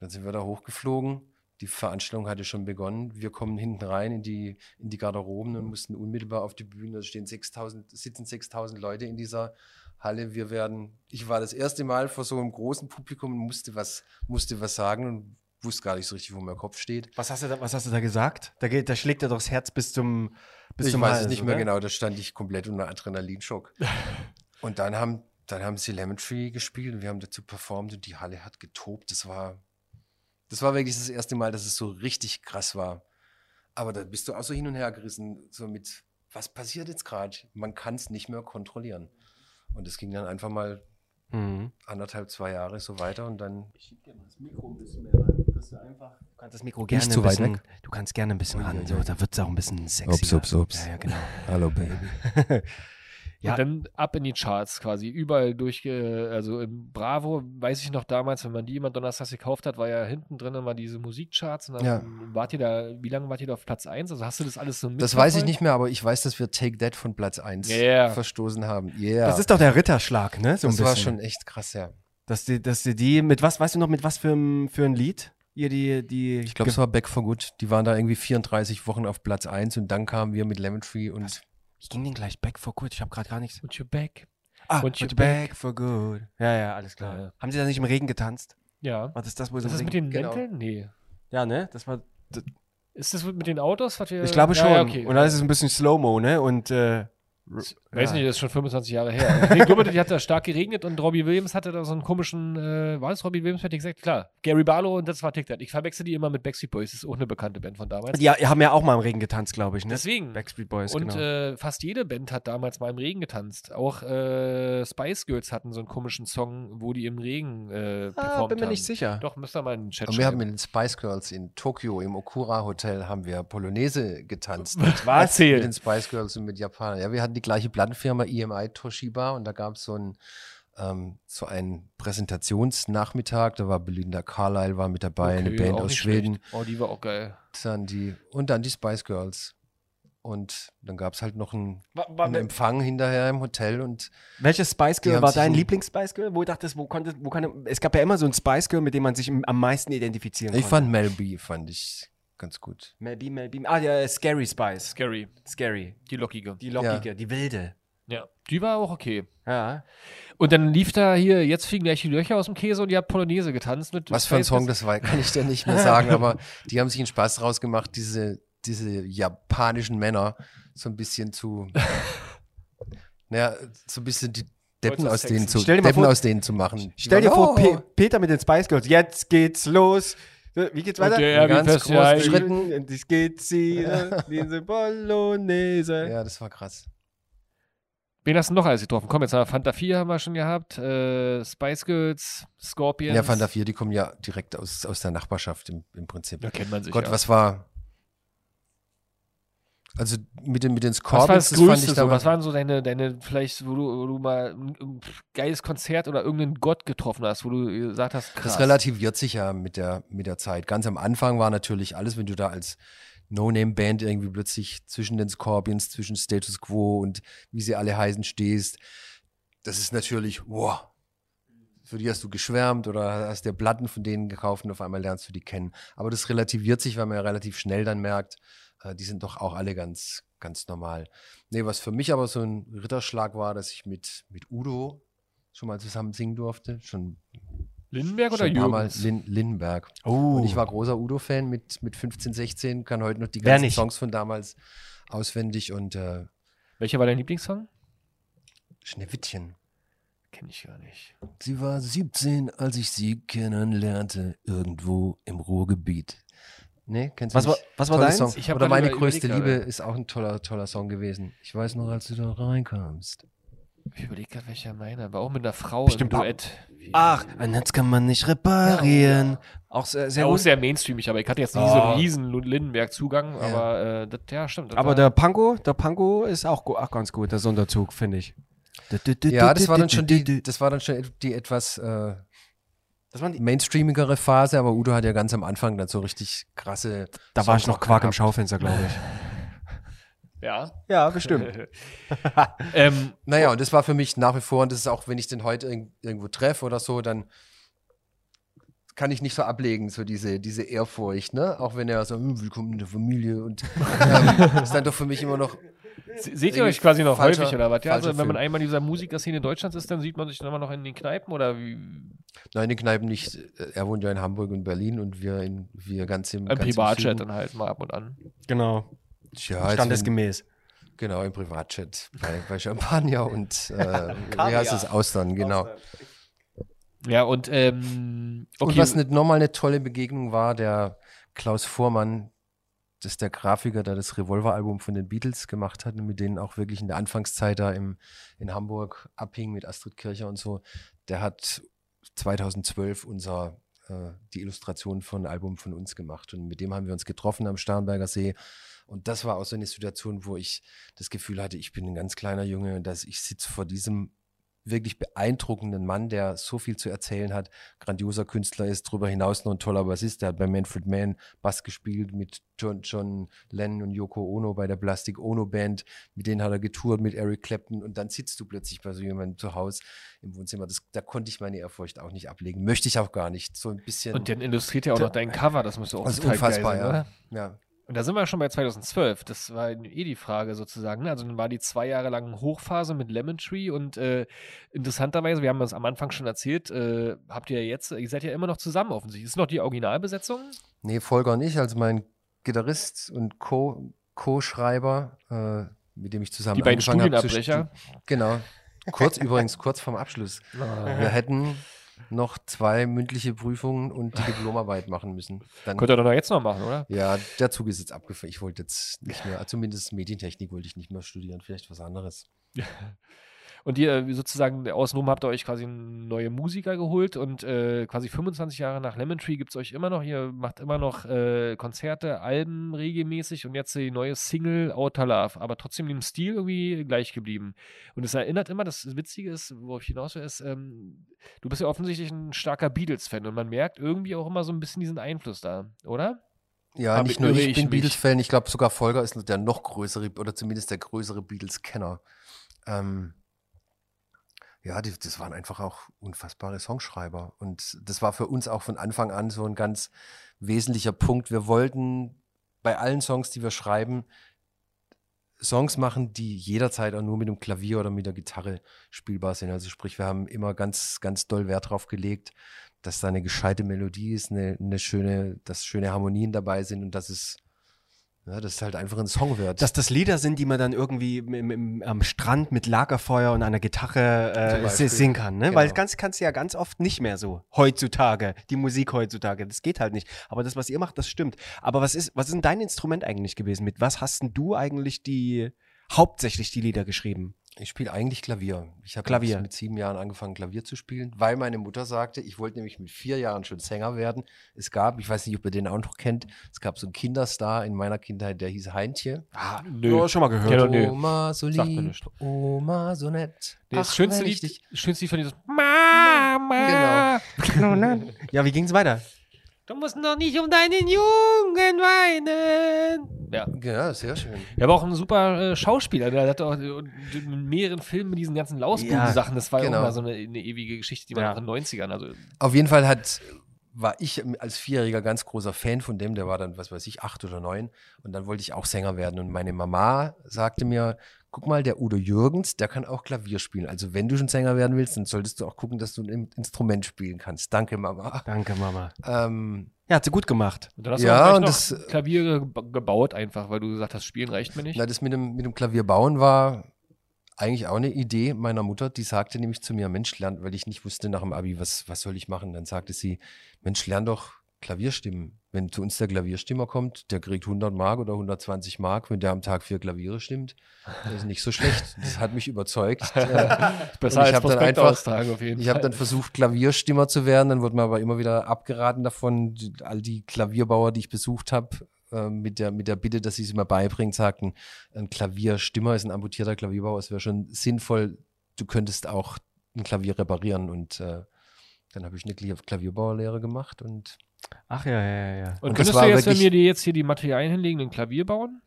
dann sind wir da hochgeflogen. Die Veranstaltung hatte schon begonnen. Wir kommen hinten rein in die, in die Garderoben und mussten unmittelbar auf die Bühne. Da stehen 6000, sitzen 6000 Leute in dieser Halle. Wir werden, ich war das erste Mal vor so einem großen Publikum und musste was, musste was sagen und wusste gar nicht so richtig, wo mein Kopf steht. Was hast du da, was hast du da gesagt? Da, geht, da schlägt er doch das Herz bis zum bis ich zum weiß Hals, es nicht mehr oder? genau, da stand ich komplett unter Adrenalinschock. <laughs> und dann haben, dann haben sie Lemon Tree gespielt und wir haben dazu performt und die Halle hat getobt. Das war, das war wirklich das erste Mal, dass es so richtig krass war. Aber da bist du auch so hin und her gerissen, so mit, was passiert jetzt gerade? Man kann es nicht mehr kontrollieren. Und es ging dann einfach mal Mhm. anderthalb, zwei Jahre so weiter und dann Ich schieb dir mal das Mikro ein bisschen mehr ran, dass du einfach. Du kannst das Mikro gerne zu ein weit bisschen, weg? Du kannst gerne ein bisschen ran. So, da wird es auch ein bisschen sexy. Ups, ups, ups. Ja, ja, genau. Hallo Baby. <laughs> Ja. Und dann ab in die Charts quasi, überall durchge, also im Bravo, weiß ich noch damals, wenn man die immer donnerstags gekauft hat, war ja hinten drin immer diese Musikcharts und dann Ja. wart ihr da, wie lange wart ihr da auf Platz 1? Also hast du das alles so Das weiß ich nicht mehr, aber ich weiß, dass wir Take That von Platz 1 Yeah. verstoßen haben. Yeah. Das ist doch der Ritterschlag, ne? So ein das war bisschen. schon echt krass, ja. Dass die, dass die, die mit was, weißt du noch, mit was für, ein- für ein Lied? Ihr die, die. Ich glaube, es war Back for Good. Die waren da irgendwie 34 Wochen auf Platz 1 und dann kamen wir mit Lemon Tree und Ich ging den gleich back for good. Ich habe gerade gar nichts. Und you're back. Ah, Und you back. for good. Ja, ja, alles klar. Ja. Haben sie da nicht im Regen getanzt? Ja. War das das, wo sie Ist das mit den genau. Mänteln? Nee. Ja, ne? Das war. Ist das mit den Autos? Ich glaube schon. Ja, ja, okay. Und dann ist es ein bisschen Slow-Mo, ne? Und. Äh, Weiß ja. nicht, das ist schon 25 Jahre her. Ich glaube, die hat da stark geregnet und Robbie Williams hatte da so einen komischen, äh, war das Robbie Williams, hätte ich gesagt? Klar. Gary Barlow und das war TikTok. Ich verwechsel die immer mit Backstreet Boys, das ist auch eine bekannte Band von damals. Die haben ja auch mal im Regen getanzt, glaube ich, ne? Deswegen. Backstreet Boys, Und genau. äh, fast jede Band hat damals mal im Regen getanzt. Auch äh, Spice Girls hatten so einen komischen Song, wo die im Regen äh, performt ah, bin mir haben. nicht sicher. Doch, müsst ihr mal in den Chat Und wir haben schreiben. mit den Spice Girls in Tokio im Okura Hotel haben wir Polonaise getanzt. <laughs> Was? mit den Spice Girls und mit Japanern. Ja, wir hatten die gleiche Plattenfirma EMI Toshiba und da gab es so ein ähm, so einen Präsentationsnachmittag. Da war Belinda Carlisle war mit dabei, eine Okay, Band auch aus Schweden. schlecht. Oh, die war auch geil. Dann die, und dann die Spice Girls. Und dann gab es halt noch einen, Wa- wa- einen Empfang hinterher im Hotel und Welches Spice Girl war dein ein- Lieblings-Spice Girl? Wo du dachtest, wo konnte, wo kann, es gab ja immer so ein Spice Girl, mit dem man sich am meisten identifizieren ich konnte. fand Mel B fand ich ganz gut. Mel B, Mel B. Ah, ja, Scary Spice. Scary. Scary. Die lockige. Die lockige, die wilde. Ja, die war auch okay. Ja. Und dann lief da hier, jetzt fliegen gleich die Löcher aus dem Käse und ihr habt Polonaise getanzt mit Was für ein Song das war, kann ich dir nicht mehr sagen, aber <laughs> die haben sich einen Spaß draus gemacht, diese, diese japanischen Männer so ein bisschen zu, <laughs> naja, so ein bisschen die Deppen aus denen zu, Deppen vor- aus denen zu machen. Die Stell dir vor, oh, Pe Peter mit den Spice Girls. Jetzt geht's los. Wie geht's weiter? Mit ganz Herbie großen. Schritten. Geht sie, äh, diese Bolognese. Ja, das war krass. Wen hast du noch alles getroffen? Komm, jetzt haben wir Fanta 4 haben wir schon gehabt, äh, Spice Girls, Scorpions. Ja, Fanta 4, die kommen ja direkt aus, aus der Nachbarschaft im, im Prinzip. Da kennt man sich Gott, ja. was war. Also mit den, mit den Was war Scorpions, das das fand Größte ich so? Was waren so deine, deine vielleicht, wo du, wo du mal ein, geiles Konzert oder irgendeinen Gott getroffen hast, wo du gesagt hast, krass. Das relativiert sich ja mit der, mit der Zeit. Ganz am Anfang war natürlich alles, wenn du da als No-Name-Band irgendwie plötzlich zwischen den Scorpions, zwischen Status Quo und wie sie alle heißen stehst. Das ist natürlich, wow. Für die hast du geschwärmt oder hast dir Platten von denen gekauft und auf einmal lernst du die kennen. Aber das relativiert sich, weil man ja relativ schnell dann merkt, die sind doch auch alle ganz, ganz normal. Nee, was für mich aber so ein Ritterschlag war, dass ich mit, mit Udo schon mal zusammen singen durfte. Schon Lindenberg oder Jürgens? Lin Lindenberg. Oh. Und ich war großer Udo-Fan mit, mit 15, 16, kann heute noch die ganzen? Songs von damals auswendig und äh, Welcher war dein Lieblingssong? Schneewittchen. Kenn ich gar nicht. Sie war 17, als ich sie kennenlernte, irgendwo im Ruhrgebiet. Nee, kennst du Was war- nicht? was war deins? Song. Ich Oder meine größte Liebe gerade. ist auch ein toller, toller Song gewesen. Ich weiß noch, als du da reinkamst. Ich überlege gerade, welcher meiner war. Auch mit einer Frau Bestimmt im Duett. Ach, ein Netz kann man nicht reparieren. Auch sehr, sehr Ja, auch sehr mainstreamig, aber ich hatte jetzt nicht Oh. so einen riesen Lindenberg-Zugang, Ja. aber äh, das, ja, stimmt. das Aber war- der Panko, der Panko ist auch, auch ganz gut, der Sonderzug, finde ich. Ja, das war dann schon die, das war dann schon die etwas äh, Das waren die, mainstreamigere Phase, aber Udo hat ja ganz am Anfang dann so richtig krasse. da war ich noch Quark im gehabt. Schaufenster, glaube ich. <laughs> ja. Ja, bestimmt. <laughs> ähm, Naja, und das war für mich nach wie vor, und das ist auch, wenn ich den heute irg irgendwo treffe oder so, dann kann ich nicht so ablegen, so diese, diese Ehrfurcht, ne? Auch wenn er so, hm, willkommen in der Familie und ähm, <laughs> ist dann doch für mich immer noch, seht ihr euch quasi noch falscher- häufig oder was? Ja, also, wenn man Film. einmal in dieser Musikerszene Deutschlands ist, dann sieht man sich dann immer noch in den Kneipen oder wie? nein, die Kneipen nicht. Er wohnt ja in Hamburg und Berlin und wir, in, wir ganz im, Im Privatchat dann halt mal ab und an. Genau. Ja, Standesgemäß. genau, im Privatchat bei, bei Champagner und äh, <laughs> wie heißt es, Austern, genau. Ja, und ähm, okay. Und was nicht nochmal eine tolle Begegnung war, der Klaus Vormann, das ist der Grafiker, der das Revolver-Album von den Beatles gemacht hat und mit denen auch wirklich in der Anfangszeit da im, in Hamburg abhing mit Astrid Kircher und so, der hat 2012 unser, äh, die Illustration von einem Album von uns gemacht. Und mit dem haben wir uns getroffen am Starnberger See. Und das war auch so eine Situation, wo ich das Gefühl hatte, ich bin ein ganz kleiner Junge und dass ich sitze vor diesem wirklich beeindruckenden Mann, der so viel zu erzählen hat, grandioser Künstler ist, darüber hinaus noch ein toller Bassist, der hat bei Manfred Mann Bass gespielt mit John, John Lennon und Yoko Ono bei der Plastic Ono Band, mit denen hat er getourt, mit Eric Clapton und dann sitzt du plötzlich bei so jemandem zu Hause im Wohnzimmer. Das, da konnte ich meine Ehrfurcht auch nicht ablegen, möchte ich auch gar nicht, so ein bisschen. und dann illustriert ja auch noch dein Cover, das müsste auch das ist total geil unfassbar, sein, ja. oder? ja. Und da sind wir schon bei 2012. Das war eh die Frage sozusagen. ne? Also dann war die zwei Jahre lang Hochphase mit Lemon Tree und äh, interessanterweise, wir haben das am Anfang schon erzählt, äh, habt ihr jetzt, ihr seid ja immer noch zusammen offensichtlich. Ist noch die Originalbesetzung? Nee, Volker und ich, also mein Gitarrist und Co- Co-Schreiber, äh, mit dem ich zusammen Die beiden angefangen habe Genau. Kurz, übrigens, kurz vorm Abschluss. <laughs> Wir hätten noch zwei mündliche Prüfungen und die Diplomarbeit machen müssen. Dann, Könnt ihr doch jetzt noch machen, oder? ja, der Zug ist jetzt abgefahren. Ich wollte jetzt nicht mehr, zumindest Medientechnik wollte ich nicht mehr studieren, vielleicht was anderes. <laughs> Und ihr äh, sozusagen außenrum habt ihr euch quasi neue Musiker geholt und äh, quasi 25 Jahre nach Lemon Tree gibt es euch immer noch. Ihr macht immer noch äh, Konzerte, Alben regelmäßig und jetzt die neue Single Outer Love, aber trotzdem im Stil irgendwie gleich geblieben. Und es erinnert immer, das Witzige ist, worauf ich hinaus will, ist, ähm, du bist ja offensichtlich ein starker Beatles-Fan und man merkt irgendwie auch immer so ein bisschen diesen Einfluss da, oder? Ja, Hab- nicht nur ich ich bin? Beatles-Fan, ich glaube sogar Volker ist der noch größere oder zumindest der größere Beatles-Kenner. Ähm, ja, die, das waren einfach auch unfassbare Songschreiber. Und das war für uns auch von Anfang an so ein ganz wesentlicher Punkt. Wir wollten bei allen Songs, die wir schreiben, Songs machen, die jederzeit auch nur mit dem Klavier oder mit der Gitarre spielbar sind. Also sprich, wir haben immer ganz, ganz doll Wert drauf gelegt, dass da eine gescheite Melodie ist, eine, eine schöne, dass schöne Harmonien dabei sind und dass es, ja, dass es halt einfach ein Song wird. Dass das Lieder sind, die man dann irgendwie im, im, am Strand mit Lagerfeuer und einer Gitarre äh, singen kann, ne? Genau. Weil ganz kannst du ja ganz oft nicht mehr so heutzutage, die Musik heutzutage, das geht halt nicht. Aber das, was ihr macht, das stimmt. Aber was ist, was ist denn dein Instrument eigentlich gewesen? Mit was hast denn du eigentlich die hauptsächlich die Lieder geschrieben? Ich spiele eigentlich Klavier. Ich habe mit sieben Jahren angefangen, Klavier zu spielen, weil meine Mutter sagte, ich wollte nämlich mit vier Jahren schon Sänger werden. Es gab, ich weiß nicht, ob ihr den auch noch kennt, es gab so einen Kinderstar in meiner Kindheit, der hieß Heintje. Ah, Nö. ja, schon mal gehört. Ja, nö. Oma so lieb. Oma so nett. Nee, das Ach, schönste Lied, schönste Lied von dieses Mama. Genau. <laughs> Ja, wie ging's weiter? Du musst noch nicht um deinen Jungen weinen. Ja. Ja, sehr schön. Er war auch ein super äh, Schauspieler. Der hat auch äh, in mehreren Filmen mit diesen ganzen Lausbuben-Sachen. Das war ja genau. auch mal so eine, eine ewige Geschichte, die war Ja. auch in den 90ern. Also, Auf jeden Fall hat, war ich als Vierjähriger ganz großer Fan von dem. Der war dann, was weiß ich, acht oder neun. Und dann wollte ich auch Sänger werden. Und meine Mama sagte mir, guck mal, der Udo Jürgens, der kann auch Klavier spielen. Also wenn du schon Sänger werden willst, dann solltest du auch gucken, dass du ein Instrument spielen kannst. Danke, Mama. Danke, Mama. Ähm, Ja, hat sie gut gemacht. und dann hast Ja, du und noch das- Klavier ge- gebaut einfach, weil du gesagt hast, spielen reicht mir nicht. na, das mit dem, mit dem Klavier bauen war eigentlich auch eine Idee meiner Mutter. Die sagte nämlich zu mir, Mensch, lern, weil ich nicht wusste nach dem Abi, was, was soll ich machen. Dann sagte sie, Mensch, lern doch Klavierstimmen. Wenn zu uns der Klavierstimmer kommt, der kriegt 100 Mark oder 120 Mark, wenn der am Tag vier Klaviere stimmt. Das ist nicht so schlecht. Das hat mich überzeugt. <laughs> Besser als ich habe dann einfach, ich habe dann versucht, Klavierstimmer zu werden. Dann wurde mir aber immer wieder abgeraten davon. All die Klavierbauer, die ich besucht habe, äh, mit, der, mit der Bitte, dass sie es mir beibringen, sagten, ein Klavierstimmer ist ein amputierter Klavierbauer. Es wäre schon sinnvoll, du könntest auch ein Klavier reparieren. Und äh, dann habe ich eine Klavier- Klavierbauerlehre gemacht und Ach ja, ja, ja, ja. Und, und könntest du jetzt, wenn wir dir jetzt hier die Materialien hinlegen, ein Klavier bauen?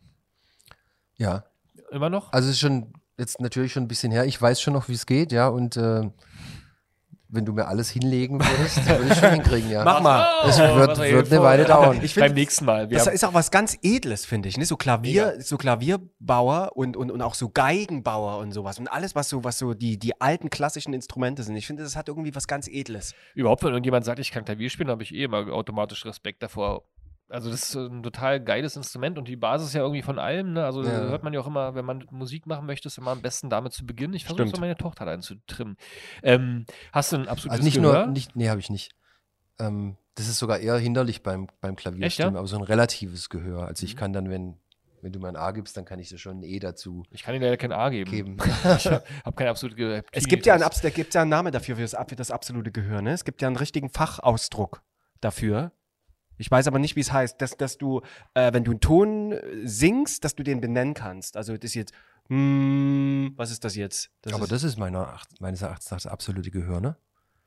ja, Immer noch? also es ist schon jetzt natürlich schon ein bisschen her. Ich weiß schon noch, wie es geht, ja. Und äh, wenn du mir alles hinlegen würdest, würde ich schon hinkriegen, ja. Mach mal. Es Oh, wird- wird eine Weile dauern. Ich find- Beim nächsten Mal. Wir Das haben, ist auch was ganz Edles, finde ich. Ne? So Klavier, so Klavierbauer und, und, und auch so Geigenbauer und sowas. Und alles, was so, was so die, die alten klassischen Instrumente sind. Ich finde, das hat irgendwie was ganz Edles. überhaupt, wenn irgendjemand sagt, ich kann Klavier spielen, habe ich eh immer automatisch Respekt davor. Also das ist ein total geiles Instrument und die Basis ja irgendwie von allem. Ne? Also Ja. hört man ja auch immer, wenn man Musik machen möchte, ist immer am besten damit zu beginnen. Ich versuche so meine Tochter da zu trimmen. Ähm, hast du ein absolutes Also nicht Gehör? nur, nicht, nee, habe ich nicht. Ähm, das ist sogar eher hinderlich beim, beim Klavierstimmen, Echt, ja? aber so ein relatives Gehör. Also ich Mhm. kann dann, wenn, wenn du mir ein A gibst, dann kann ich dir schon ein E dazu ich kann dir leider kein A geben. geben. <laughs> Ich habe kein absolutes Gehör. Es gibt ja, da gibt's ja einen Namen dafür, für das, für das absolute Gehör. Ne? Es gibt ja einen richtigen Fachausdruck dafür. Ich weiß aber nicht, wie es heißt, dass, dass du, äh, wenn du einen Ton äh, singst, dass du den benennen kannst. Also das ist jetzt, mm, was ist das jetzt? Das aber ist, das ist meiner, meines Erachtens nach das absolute Gehör, ne?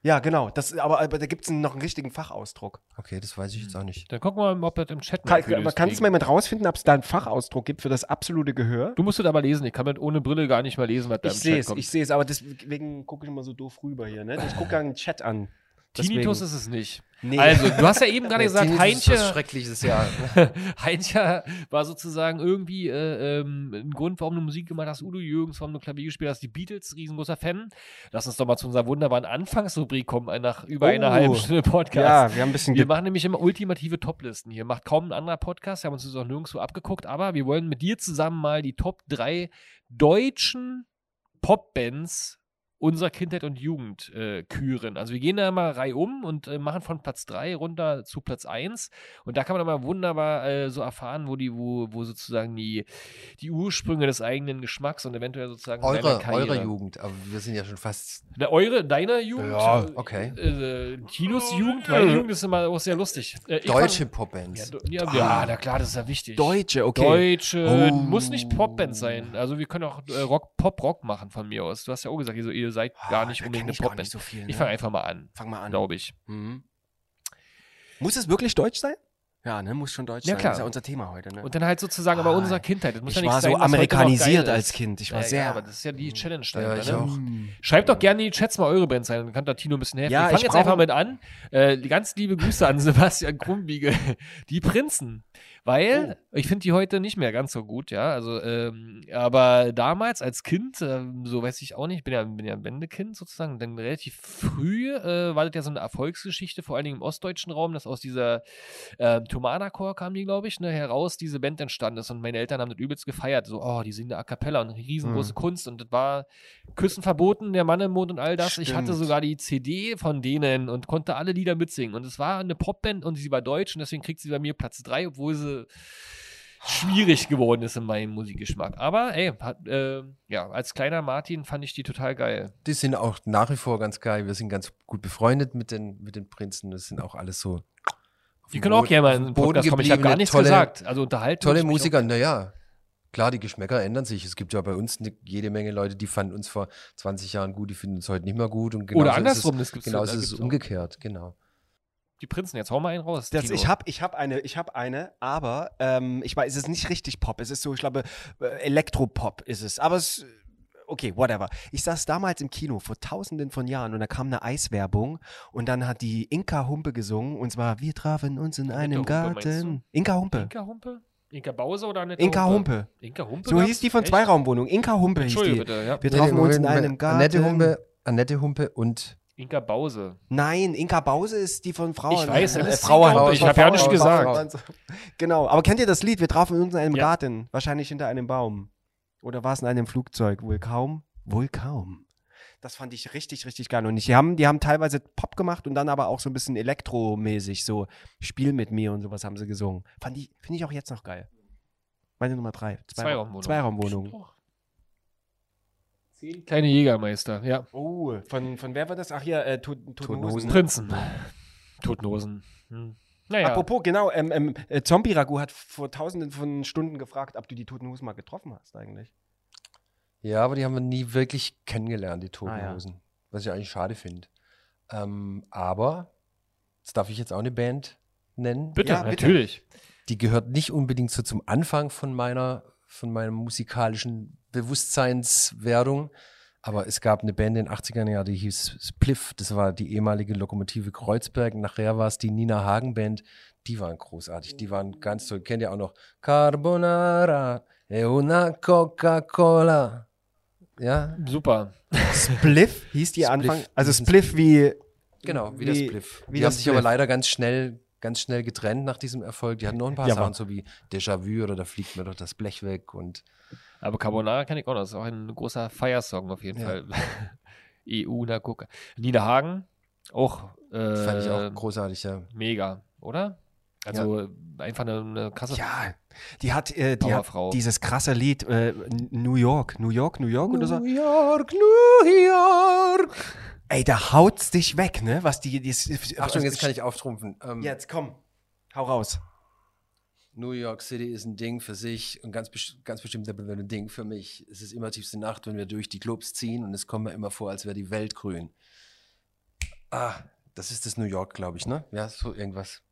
ja, genau. Das, aber, aber da gibt es noch einen richtigen Fachausdruck. Okay, das weiß ich jetzt auch nicht. Dann gucken wir mal, ob das im Chat Kann, aber kannst du mal jemand rausfinden, ob es da einen Fachausdruck gibt für das absolute Gehör? Du musst es aber lesen. Ich kann mit ohne Brille gar nicht mal lesen, was da Ich im sehe Chat es, kommt. ich sehe es, aber deswegen gucke ich immer so doof rüber hier. Ne? Ich gucke ja den Chat an. Tinnitus Deswegen- ist es nicht. Nee. Also, du hast ja eben gerade gesagt, Tinnitus ist Heinche, was Schreckliches, ja. <laughs> Heinche war sozusagen irgendwie äh, ähm, ein Grund, warum du Musik gemacht hast. Udo Jürgens, warum du Klavier gespielt hast. Die Beatles, riesengroßer Fan. Lass uns doch mal zu unserer wunderbaren Anfangsrubrik kommen, äh, nach über Oh. einer halben Stunde Podcast. Ja, wir haben ein bisschen Wir machen nämlich immer ultimative Toplisten hier. Macht kaum ein anderer Podcast. Wir haben uns das auch nirgendwo abgeguckt, aber wir wollen mit dir zusammen mal die Top 3 deutschen Popbands unserer Kindheit und Jugend äh, küren. Also wir gehen da mal reihum und äh, machen von Platz 3 runter zu Platz 1 und da kann man dann mal wunderbar äh, so erfahren, wo die, wo, wo sozusagen die, die Ursprünge des eigenen Geschmacks und eventuell sozusagen Eure, eure Jugend, aber wir sind ja schon fast. Na, eure, deiner Jugend? Ja, okay. Äh, Tinos Jugend, meine Jugend ist immer auch sehr lustig. Äh, Deutsche Popbands. Ja, ja, ja, na klar, das ist ja wichtig. Deutsche, okay. Deutsche, Oh. muss nicht Popband sein. Also wir können auch äh, Rock, Pop-Rock machen von mir aus. Du hast ja auch gesagt, ihr, so, ihr seid gar nicht da unbedingt eine ich Popband. nicht so viel. Ich ne? fange einfach mal an, Fang mal an. glaube ich. Mhm. Muss es wirklich deutsch sein? Ja, ne, muss schon deutsch Ja, sein. klar. Das ist ja unser Thema heute, ne? Und dann halt sozusagen aber Ah, unserer Kindheit. Das muss ich ja nicht war sein, so amerikanisiert als. Kind. Ich war Ja, sehr. ja, aber das ist ja die Challenge Ja, dahinter, ich ne? auch. Schreibt doch gerne in die Chats mal eure Bands ein, dann kann da Tino ein bisschen helfen. Ja, ich fange ich jetzt einfach mit an. Äh, die ganz liebe Grüße an <laughs> Sebastian Krumbiegel. Die Prinzen. Weil Ich finde die heute nicht mehr ganz so gut, ja. Also, ähm, aber damals als Kind, ähm, so weiß ich auch nicht, bin ja, bin ja ein Wendekind sozusagen, dann relativ früh äh, war das ja so eine Erfolgsgeschichte, vor allen Dingen im ostdeutschen Raum, dass aus dieser äh, Tomana Chor kam die, glaube ich, ne, heraus diese Band entstanden ist und meine Eltern haben das übelst gefeiert. So, oh, die singen a cappella und eine riesengroße Mhm. Kunst und das war Küssen verboten, der Mann im Mond und all das. Ich hatte Stimmt. sogar die CD von denen und konnte alle Lieder mitsingen. Und es war eine Popband und sie war deutsch und deswegen kriegt sie bei mir Platz 3, obwohl sie schwierig geworden ist in meinem Musikgeschmack. Aber ey, hat, äh, ja, als kleiner Martin fand ich die total geil. Die sind auch nach wie vor ganz geil. Wir sind ganz gut befreundet mit den, mit den Prinzen. Das sind auch alles so. Die können auch gerne mal in den Podcast kommen. Ich habe gar nichts tolle, gesagt. Also unterhalten. Tolle Musiker, naja. Klar, die Geschmäcker ändern sich. Es gibt ja bei uns ne, jede Menge Leute, die fanden uns vor 20 Jahren gut, die finden uns heute nicht mehr gut. Und Oder ist andersrum, Es, das gibt's genauso da ist es umgekehrt, genau. Die Prinzen, jetzt hau mal einen raus. Das, ich habe ich hab eine, ich habe eine, aber ähm, ich weiß, es ist nicht richtig Pop. Es ist so, ich glaube, äh, Elektropop ist es. Aber es, okay, whatever. Ich saß damals im Kino vor tausenden von Jahren und da kam eine Eiswerbung und dann hat die Inka Humpe gesungen und zwar Wir trafen uns in einem Humpe, Garten. Inka Humpe. Inka Humpe? Inka Bause oder Annette Inka Humpe. Inka Humpe? So hieß die von Echt? Zweiraumwohnung. Inka Humpe hieß die. bitte, ja. Wir trafen uns in einem Garten. Annette Humpe, Annette Humpe und Inka Bause. Nein, Inka Bause ist die von Frauen. Ich weiß, äh, Frauenhaus. Ich hab ja nicht gesagt. Genau, aber kennt ihr das Lied? Wir trafen uns in einem Ja. Garten, wahrscheinlich hinter einem Baum. Oder war es in einem Flugzeug? Wohl kaum? Wohl kaum. Das fand ich richtig, richtig geil. Und die haben, die haben teilweise Pop gemacht und dann aber auch so ein bisschen elektromäßig, so Spiel mit mir und sowas haben sie gesungen. Fand ich, finde ich auch jetzt noch geil. Meine Nummer drei. Zwei- Zweiraumwohnung. Zweiraumwohnung. Zehn kleine Jägermeister, ja. Oh, von, von wer war das? Ach ja, äh, Toten- Totenhosen. Prinzen. Totenhosen. Hm. Naja. Apropos, genau, ähm, ähm, äh, Zombie Ragu hat vor tausenden von Stunden gefragt, ob du die Toten Hosen mal getroffen hast eigentlich. Ja, aber die haben wir nie wirklich kennengelernt, die Toten Ah, ja. Hosen. Was ich eigentlich schade finde. Ähm, aber, jetzt darf ich jetzt auch eine Band nennen. bitte, Ja, bitte. natürlich. Die gehört nicht unbedingt so zum Anfang von meiner, von meiner musikalischen Bewusstseinswerdung. Aber es gab eine Band in den 80ern Jahren, die hieß Spliff. Das war die ehemalige Lokomotive Kreuzberg. Nachher war es die Nina Hagen Band. Die waren großartig. Die waren ganz toll. Kennt ihr auch noch? Carbonara e una Coca-Cola. Ja, Super. Spliff hieß die Spliff. Anfang. Also Spliff wie. Genau, wie, Wie- das Spliff. wie die das haben sich aber leider ganz schnell, ganz schnell getrennt nach diesem Erfolg. Die hatten noch ein paar Ja, Sachen, aber- so wie Déjà-vu oder da fliegt mir doch das Blech weg und Aber Carbonara kann ich auch noch. Das ist auch ein großer Feiersong auf jeden Ja. Fall. <laughs> EU, na gucke. Niederhagen, auch, äh, fand ich auch großartig, ja. mega, oder? Also einfach eine, eine krasse Ja, die hat, äh, die hat dieses krasse Lied äh, New York, New York, New York oder so. New York, New York. Ey, da haut's dich weg, ne? Was die. die Achtung, jetzt kann ich auftrumpfen. Ähm, Jetzt komm, hau raus. New York City ist ein Ding für sich und ganz, ganz bestimmt ein Ding für mich. Es ist immer tiefste Nacht, wenn wir durch die Clubs ziehen und es kommt mir immer vor, als wäre die Welt grün. Ah, das ist das New York, glaube ich, ne? Ja, so irgendwas.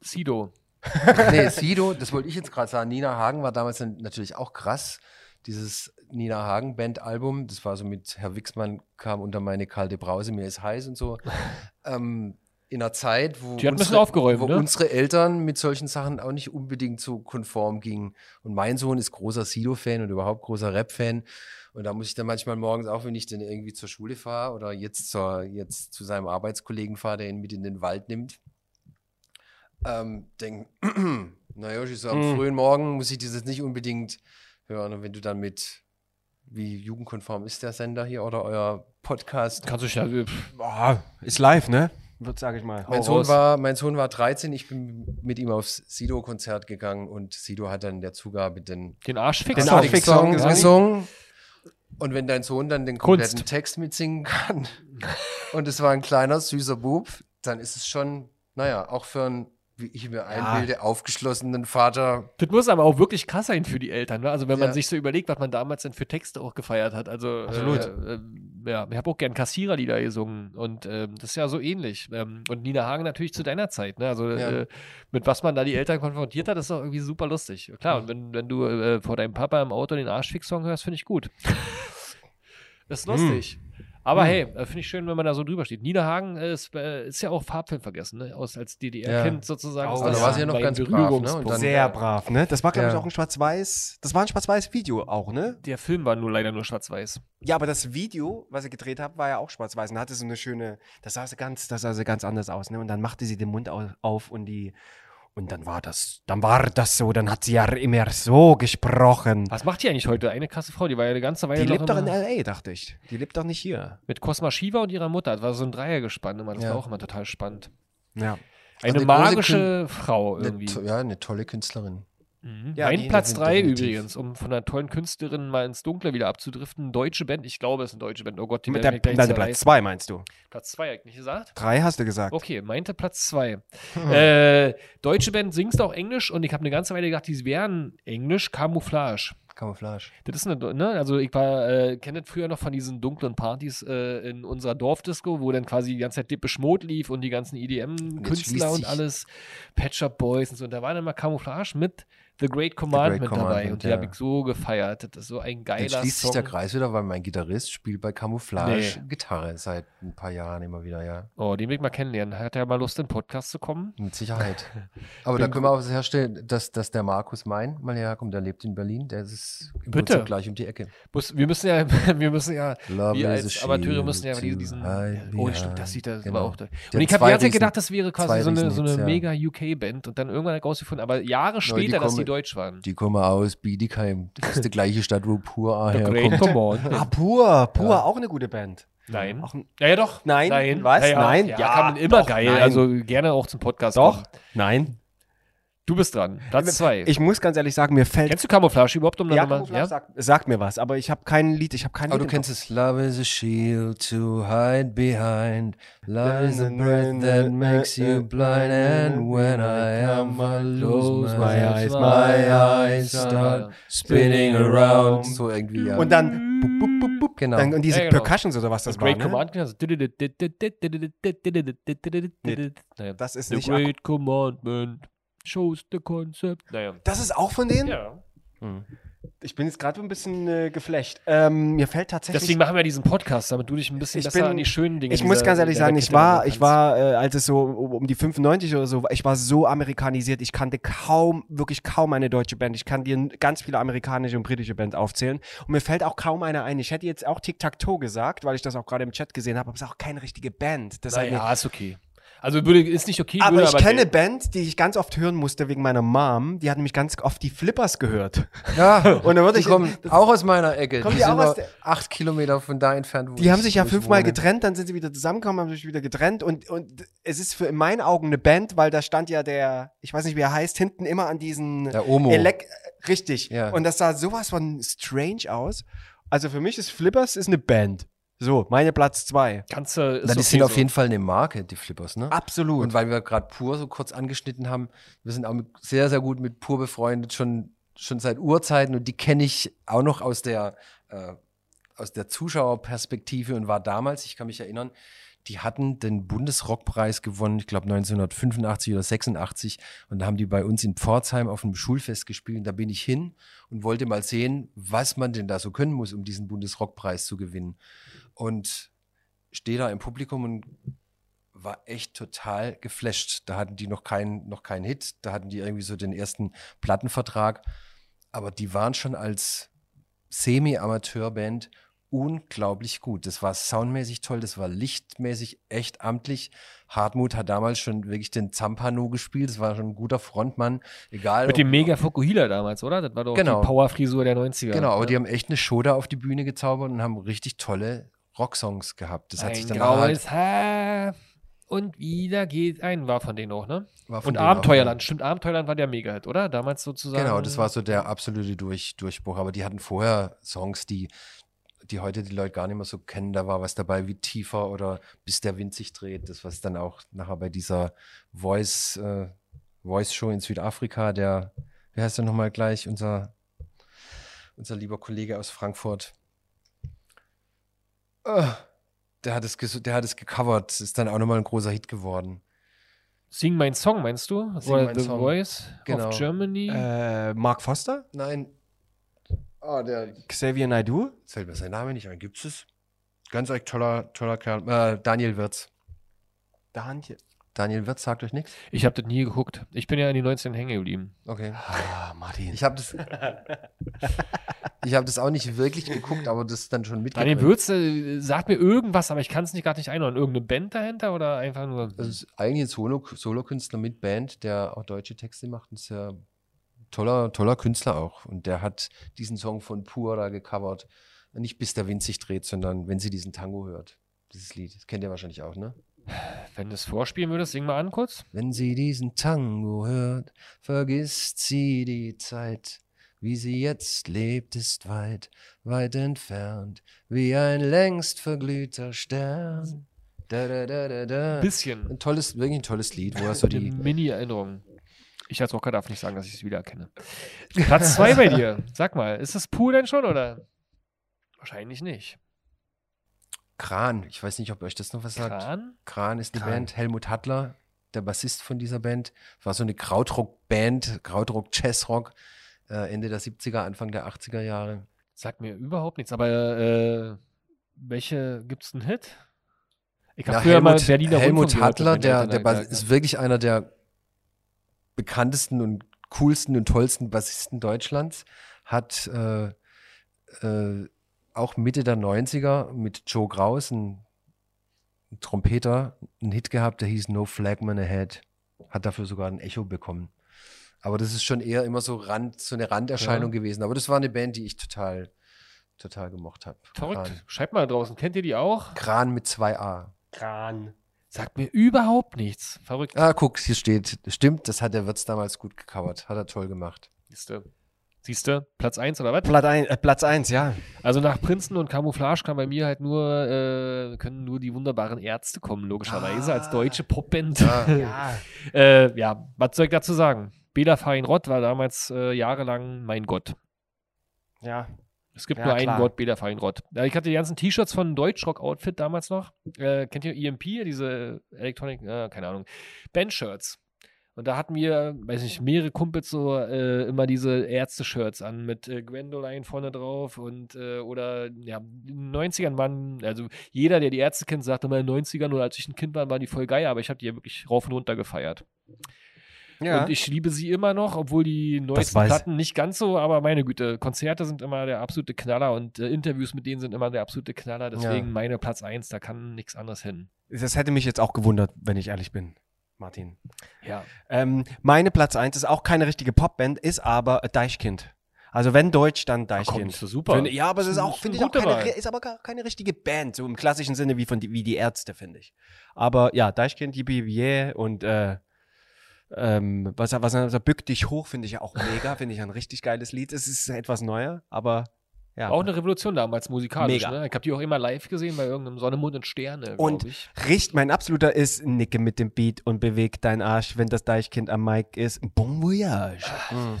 Sido. <laughs> nee, Sido, das wollte ich jetzt gerade sagen. Nina Hagen war damals natürlich auch krass. Dieses Nina Hagen Band Album, das war so mit Herr Wixmann kam unter meine kalte Brause, mir ist heiß und so. <laughs> ähm, in einer Zeit, wo, aufgeräumt, wo ne? unsere Eltern mit solchen Sachen auch nicht unbedingt so konform gingen. Und mein Sohn ist großer Sido-Fan und überhaupt großer Rap-Fan. Und da muss ich dann manchmal morgens, auch wenn ich dann irgendwie zur Schule fahre oder jetzt, zur, jetzt zu seinem Arbeitskollegen fahre, der ihn mit in den Wald nimmt, ähm, denken, <clears throat> naja, ich so am Mm. frühen Morgen muss ich dieses nicht unbedingt hören. Und wenn du dann mit, wie jugendkonform ist der Sender hier oder euer Podcast? Kannst du ja. pff, Boah, ist live, ne? Wird, sag ich mal. Mein Sohn, raus. war, mein Sohn war 13, ich bin mit ihm aufs Sido-Konzert gegangen und Sido hat dann der Zugabe den Den Arschfix. Den Arschfix-Song Arschfix-Song gesungen. gesungen. Und wenn dein Sohn dann den Kunst. kompletten Text mitsingen kann <laughs> und es war ein kleiner, süßer Bub, dann ist es schon, naja, auch für einen, wie ich mir einbilde, aufgeschlossenen Vater. Das muss aber auch wirklich krass sein für die Eltern. Ne? Also wenn man Ja. sich so überlegt, was man damals denn für Texte auch gefeiert hat. Also Absolut. Äh, äh, ja, ich habe auch gern Kassiererlieder gesungen und ähm, das ist ja so ähnlich. Ähm, und Nina Hagen natürlich zu deiner Zeit. Ne? Also Ja. äh, mit was man da die Eltern konfrontiert hat, ist doch irgendwie super lustig. Klar, und wenn, wenn du äh, vor deinem Papa im Auto den Arschfix-Song hörst, finde ich gut. das <laughs> ist lustig. Aber Hm. hey, äh, finde ich schön, wenn man da so drüber steht. Niederhagen äh, ist, äh, ist ja auch Farbfilm vergessen, ne? Aus, als DDR-Kind sozusagen. Oh, da war sie ja noch ganz brav, ne? Dann- Sehr brav, ne? Das war, glaube ich, Ja. auch ein Schwarz-Weiß. Das war ein Schwarz-Weiß-Video auch, ne? Der Film war nur leider nur schwarz-weiß. Ja, aber das Video, was sie gedreht hat, war ja auch schwarz-weiß. Und hatte so eine schöne, das sah sie ganz, das sah sie ganz anders aus, ne? Und dann machte sie den Mund au auf und die, und dann war das, dann war das so, dann hat sie ja immer so gesprochen. Was macht die eigentlich heute? Eine krasse Frau, die war ja eine ganze Weile Die lebt doch in L.A., dachte ich. Die lebt doch nicht hier. mit Cosma Shiva und ihrer Mutter. Das war so ein Dreiergespann immer. Das Ja. war auch immer total spannend. Ja. Eine eine große magische Frau Eine, irgendwie. to- ja, eine tolle Künstlerin. Mhm. Ja, mein Platz sind 3 definitiv. übrigens, um von einer tollen Künstlerin mal ins Dunkle wieder abzudriften. Deutsche Band, ich glaube, es ist eine deutsche Band. Oh Gott, die Mit der, gleich zerreißen. Platz 2 meinst du? Platz 2, hab ich nicht gesagt? Drei hast du gesagt. Okay, meinte Platz 2. Hm. Äh, deutsche Band singst auch Englisch und ich habe eine ganze Weile gedacht, die wären Englisch, Camouflage. Camouflage. Das ist eine, ne, also ich war, äh, kenne das früher noch von diesen dunklen Partys äh, in unserer Dorfdisco, wo dann quasi die ganze Zeit Depeche Mode lief und die ganzen EDM-Künstler und alles, Patch Up Boys und so. Und da war dann mal Camouflage mit The Great Commandment, dabei Commandment, und die ja. habe ich so gefeiert. Das ist so ein geiler Jetzt schließt Song. sich der Kreis wieder, weil mein Gitarrist spielt bei Camouflage Nee. Gitarre seit ein paar Jahren immer wieder, ja. Oh, den will ich mal kennenlernen. Hat er mal Lust, in den Podcast zu kommen? Mit Sicherheit. <laughs> Aber da können wir auch herstellen, dass, dass der Markus Mein mal herkommt, der lebt in Berlin, der ist im Bitte. Prinzip gleich um die Ecke. Muss, wir müssen ja, <laughs> wir müssen ja, Love wir als Amateure müssen ja diesen, diesen oh stimmt, das sieht da Genau. auch Und ich habe zwei die ganze Zeit Riesen- gedacht, das wäre quasi so eine, so eine mega UK-Band und dann irgendwann herausgefunden, aber Jahre später, dass die deutsch waren. Die kommen aus Bietigheim. Das ist die gleiche Stadt, wo Pur <laughs> Great herkommt. <laughs> Ah, Pur. Pur, auch eine gute Band. Nein. Auch Ja, ja, doch. Nein? Nein. Was? Ja, ja. Nein? Ja, Ja, kann man immer doch, geil. nein. Also gerne auch zum Podcast. doch? kommen. Nein. Du bist dran. Platz zwei. Ich muss ganz ehrlich sagen, mir fällt. Kennst du Camouflage überhaupt? Um ja, nochmal- Camouflage sagt, sagt mir was, aber ich habe kein Lied, ich habe kein Aber Lied. du kennst es. Love is a shield to hide behind. Love is a breath that makes you blind. And when I am, I lose my eyes. My eyes start spinning around. So irgendwie, ja. Und dann, bup, bup, bup, bup, Genau. dann und diese Ja, genau. Percussions oder was das war. Great Ne? Command. genau. Das ist The nicht. Great Commandment shows the concept. Naja. Das ist auch von denen? Ja. Ich bin jetzt gerade ein bisschen äh, geflecht. Ähm, mir fällt tatsächlich. Deswegen machen wir diesen Podcast, damit du dich ein bisschen Ich besser bin- an die schönen Dinge ich muss ganz ehrlich sagen, ich war, ich war, äh, als es so um um die 95 oder so war, ich war so amerikanisiert, ich kannte kaum, wirklich kaum eine deutsche Band. Ich kann dir ganz viele amerikanische und britische Bands aufzählen. Und mir fällt auch kaum eine ein. Ich hätte jetzt auch Tic-Tac-Toe gesagt, weil ich das auch gerade im Chat gesehen habe, aber es ist auch keine richtige Band. Das ist Naja, ist okay. Also würde, ist nicht okay, aber würde ich kenne gelten. Band, die ich ganz oft hören musste wegen meiner Mom. Die hat nämlich ganz oft die Flippers gehört. Ja, <laughs> Und dann würde die ich- kommen auch aus meiner Ecke. Kommen die die sind auch aus acht Kilometer von da entfernt. Wo Die haben ich- sich ja fünfmal getrennt, dann sind sie wieder zusammengekommen, haben sich wieder getrennt und, und es ist für in meinen Augen eine Band, weil da stand ja der, ich weiß nicht, wie er heißt, hinten immer an diesen Der Omo. Elek richtig. Ja. Und das sah sowas von strange aus. Also für mich ist Flippers ist eine Band. So, meine Platz zwei. Kannst du, Na, die sind auf so. jeden Fall eine Marke, die Flippers, ne? Absolut. Und weil wir gerade Pur so kurz angeschnitten haben, wir sind auch mit, sehr, sehr gut mit Pur befreundet, schon, schon seit Urzeiten und die kenne ich auch noch aus der, äh, aus der Zuschauerperspektive und war damals, ich kann mich erinnern, die hatten den Bundesrockpreis gewonnen, ich glaube 1985 oder 86 und da haben die bei uns in Pforzheim auf einem Schulfest gespielt und da bin ich hin und wollte mal sehen, was man denn da so können muss, um diesen Bundesrockpreis zu gewinnen. Und stehe da im Publikum und war echt total geflasht. Da hatten die noch keinen noch keinen Hit, da hatten die irgendwie so den ersten Plattenvertrag, aber die waren schon als Semi-Amateur-Band unglaublich gut. Das war soundmäßig toll, das war lichtmäßig echt amtlich. Hartmut hat damals schon wirklich den Zampano gespielt, das war schon ein guter Frontmann, egal. Mit dem Mega Fukuhila damals, oder? Das war doch Genau. die Powerfrisur der 90er. Genau, aber ne? die haben echt eine Show da auf die Bühne gezaubert und haben richtig tolle Rocksongs gehabt. Das hat sich ein dann halt, graues Haar und wieder geht ein, war von denen auch, ne? war von Und auch, Abenteuerland, stimmt, Abenteuerland war der Mega-Hit, oder? Damals sozusagen. Genau, das war so der absolute Durch, Durchbruch. Aber die hatten vorher Songs, die, die heute die Leute gar nicht mehr so kennen. Da war was dabei wie Tiefer oder Bis der Wind sich dreht. Das, was dann auch nachher bei dieser Voice, äh, Voice Show in Südafrika, der, wie heißt der nochmal gleich, unser, unser lieber Kollege aus Frankfurt. Äh, der hat es, der hat es gecovert, ist dann auch nochmal ein großer Hit geworden. Sing mein Song, meinst du? Sing Oder mein The Song. Voice Genau. of Germany? Äh, Mark Foster? Nein. Ah, der. Xavier Naidoo? Fällt mir sein Name nicht ein. Gibt es? Ganz echt toller, toller Kerl. Äh, Daniel Wirz. Daniel. Daniel Wirz sagt euch nichts? Ich habe das nie geguckt. Ich bin ja in die 19 hängen geblieben. Okay. Ah, Martin. Ich habe das, ich habe das auch nicht wirklich geguckt, aber das dann schon mitgekriegt. Daniel Würz äh, sagt mir irgendwas, aber ich kann es nicht gerade nicht einordnen. Irgendeine Band dahinter oder einfach nur. Das ist eigentlich ein Solo- Solokünstler mit Band, der auch deutsche Texte macht. Ein sehr toller, toller Künstler auch. Und der hat diesen Song von Pur da gecovert. Nicht bis der Wind sich dreht, sondern wenn sie diesen Tango hört. Dieses Lied. Das kennt ihr wahrscheinlich auch, ne? Wenn du es vorspielen würdest, sing mal an kurz. Wenn sie diesen Tango hört, vergisst sie die Zeit. Wie sie jetzt lebt, ist weit, weit entfernt, wie ein längst verglühter Stern. Da, da, da, da, da. Bisschen. Ein tolles, wirklich ein tolles Lied, wo so Eine die. Mini-Erinnerung. Ich als Rocker darf nicht sagen, dass ich es wiedererkenne. <laughs> Platz zwei bei dir. Sag mal, ist das Pool denn schon oder? Wahrscheinlich nicht. Kran, ich weiß nicht, ob euch das noch was sagt. Kran? Kran ist die Kran. Band. Helmut Hattler, der Bassist von dieser Band, war so eine Krautrock-Band, Krautrock-Jazzrock, äh, Ende der 70er, Anfang der 80er Jahre. Sagt mir überhaupt nichts. Aber äh, welche gibt's einen Hit? Ich habe früher mal Helmut, Berliner Helmut Rundfunk Hattler, der, der da Bas- gesagt ist wirklich einer der bekanntesten und coolsten und tollsten Bassisten Deutschlands, hat äh, äh, auch Mitte der 90er mit Joe Kraus, ein, Trompeter, einen Hit gehabt, der hieß No Flagman Ahead. Hat dafür sogar ein Echo bekommen. Aber das ist schon eher immer so, Rand, so eine Randerscheinung gewesen. Aber das war eine Band, die ich total, total gemocht habe. Verrückt. Schreibt mal draußen. Kennt ihr die auch? Kran mit zwei A. Kran. Sagt mir überhaupt nichts. Verrückt. Ah, guck, hier steht, stimmt, das hat der Wirtz damals gut gecovert. Hat er toll gemacht. Siehste. Siehste, Platz 1 oder was? Platz 1, äh, Platz eins, ja. Also nach Prinzen und Camouflage kann bei mir halt nur, äh, können nur die wunderbaren Ärzte kommen, logischerweise, als deutsche Popband. Ah. Ja. <laughs> äh, ja, was soll ich dazu sagen? Bela Farin Rott war damals äh, jahrelang mein Gott. Ja. Es gibt Ja, nur einen klar. Gott, Bela Farin Rott. Ja, ich hatte die ganzen T-Shirts von Deutschrock-Outfit damals noch. Äh, kennt ihr EMP, diese Electronic, äh, keine Ahnung, Band-Shirts. Und da hatten wir, weiß nicht, mehrere Kumpels so äh, immer diese Ärzte-Shirts an mit äh, Gwendoline vorne drauf und äh, oder ja, in den 90ern waren, also jeder, der die Ärzte kennt, sagt immer in den 90ern oder als ich ein Kind war, waren die voll geil, aber ich habe die ja wirklich rauf und runter gefeiert. Ja. Und ich liebe sie immer noch, obwohl die neuesten Platten nicht ganz so, aber meine Güte, Konzerte sind immer der absolute Knaller und äh, Interviews mit denen sind immer der absolute Knaller. Deswegen Ja. meine Platz 1, da kann nichts anderes hin. das hätte mich jetzt auch gewundert, wenn ich ehrlich bin, Martin. Ja. Ähm, meine Platz 1 ist auch keine richtige Popband, ist aber Deichkind. Also wenn Deutsch, dann komm, Deichkind. ist doch super. Finde- ja, aber es ist Ist auch, finde ich, auch keine, ist aber gar keine richtige Band, so im klassischen Sinne wie von die, wie die Ärzte, finde ich. Aber ja, Deichkind, Yippie yeah, und äh, ähm, was, was er so bück dich hoch, finde ich ja auch mega, finde ich ein richtig geiles Lied. Es ist etwas neuer, aber ja. Auch eine Revolution damals musikalisch. Mega. Ne? Ich habe die auch immer live gesehen bei irgendeinem Sonne, Mond und Sterne, Und ich. Richt, mein absoluter ist, nicke mit dem Beat und beweg dein Arsch, wenn das Deichkind am Mic ist. Bon voyage.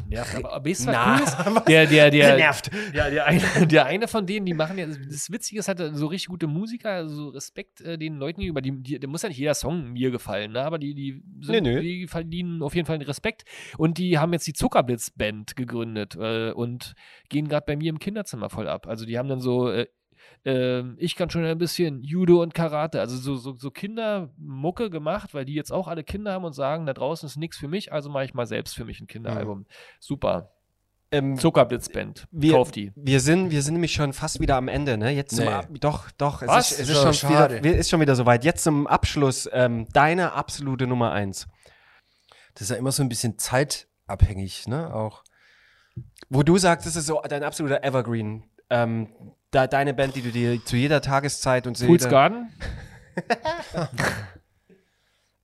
Nervt, aber, aber was Na, cool ist? <laughs> Der, der, der, Nervt. Der eine, <laughs> der eine von denen, die machen ja, das Witzige ist, hat so richtig gute Musiker, also so Respekt äh, den Leuten gegenüber, die, die, der muss ja nicht jeder Song mir gefallen, ne? aber die, die, sind, nee. die verdienen auf jeden Fall den Respekt und die haben jetzt die Zuckerblitz-Band gegründet äh, und gehen gerade bei mir im Kinderzimmer voll ab. Also die haben dann so, äh, ähm, ich kann schon ein bisschen Judo und Karate, also so, so, so Kindermucke gemacht, weil die jetzt auch alle Kinder haben und sagen, da draußen ist nichts für mich, also mache ich mal selbst für mich ein Kinderalbum. Super. Ähm, Zuckerblitzband. wir, Kauf die. Wir sind, wir sind nämlich schon fast wieder am Ende, ne? Jetzt zum Nee. Ab doch, doch, es Was? ist, es Ist schon wieder, schade. wir- ist schon wieder soweit. Jetzt zum Abschluss ähm, deine absolute Nummer eins, Das ist ja immer so ein bisschen zeitabhängig, ne? Auch. Wo du sagst, das ist so dein absoluter Evergreen. Ähm, da, deine Band, die du dir zu jeder Tageszeit und zu Fools Garden? <laughs>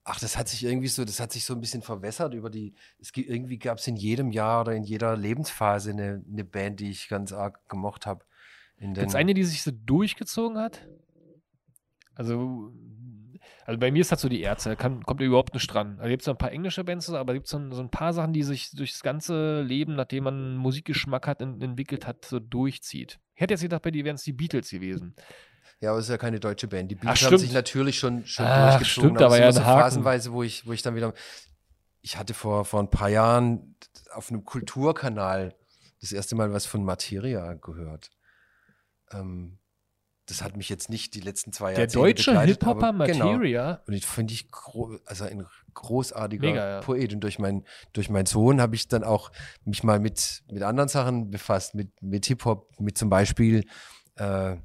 Ach, das hat sich irgendwie so, das hat sich so ein bisschen verwässert über die. Es gibt irgendwie gab es in jedem Jahr oder in jeder Lebensphase eine, eine Band, die ich ganz arg gemocht habe. Gibt es eine, die sich so durchgezogen hat? Also, also bei mir ist das so die Ärzte, da kann, kommt überhaupt nicht dran. Also gibt es so ein paar englische Bands, aber gibt es so, so ein paar Sachen, die sich durchs ganze Leben, nachdem man einen Musikgeschmack hat, en, entwickelt hat, so durchzieht. Ich hätte jetzt gedacht, bei dir wären es die Beatles gewesen. Ja, aber es ist ja keine deutsche Band. Die Beatles Ach, haben sich natürlich schon, schon Ach, durchgezogen. stimmt, war es ja so phasenweise, wo ich, wo ich dann wieder. Ich hatte vor, vor ein paar Jahren auf einem Kulturkanal das erste Mal was von Materia gehört. Ähm, das hat mich jetzt nicht die letzten zwei Der Jahrzehnte deutsche Hip-Hopper aber- Genau. Materia. Und ich finde ich also ein großartiger Mega, ja. Poet. Und durch, mein, durch meinen Sohn habe ich dann auch mich mal mit, mit anderen Sachen befasst, mit, mit Hip-Hop, mit zum Beispiel, äh,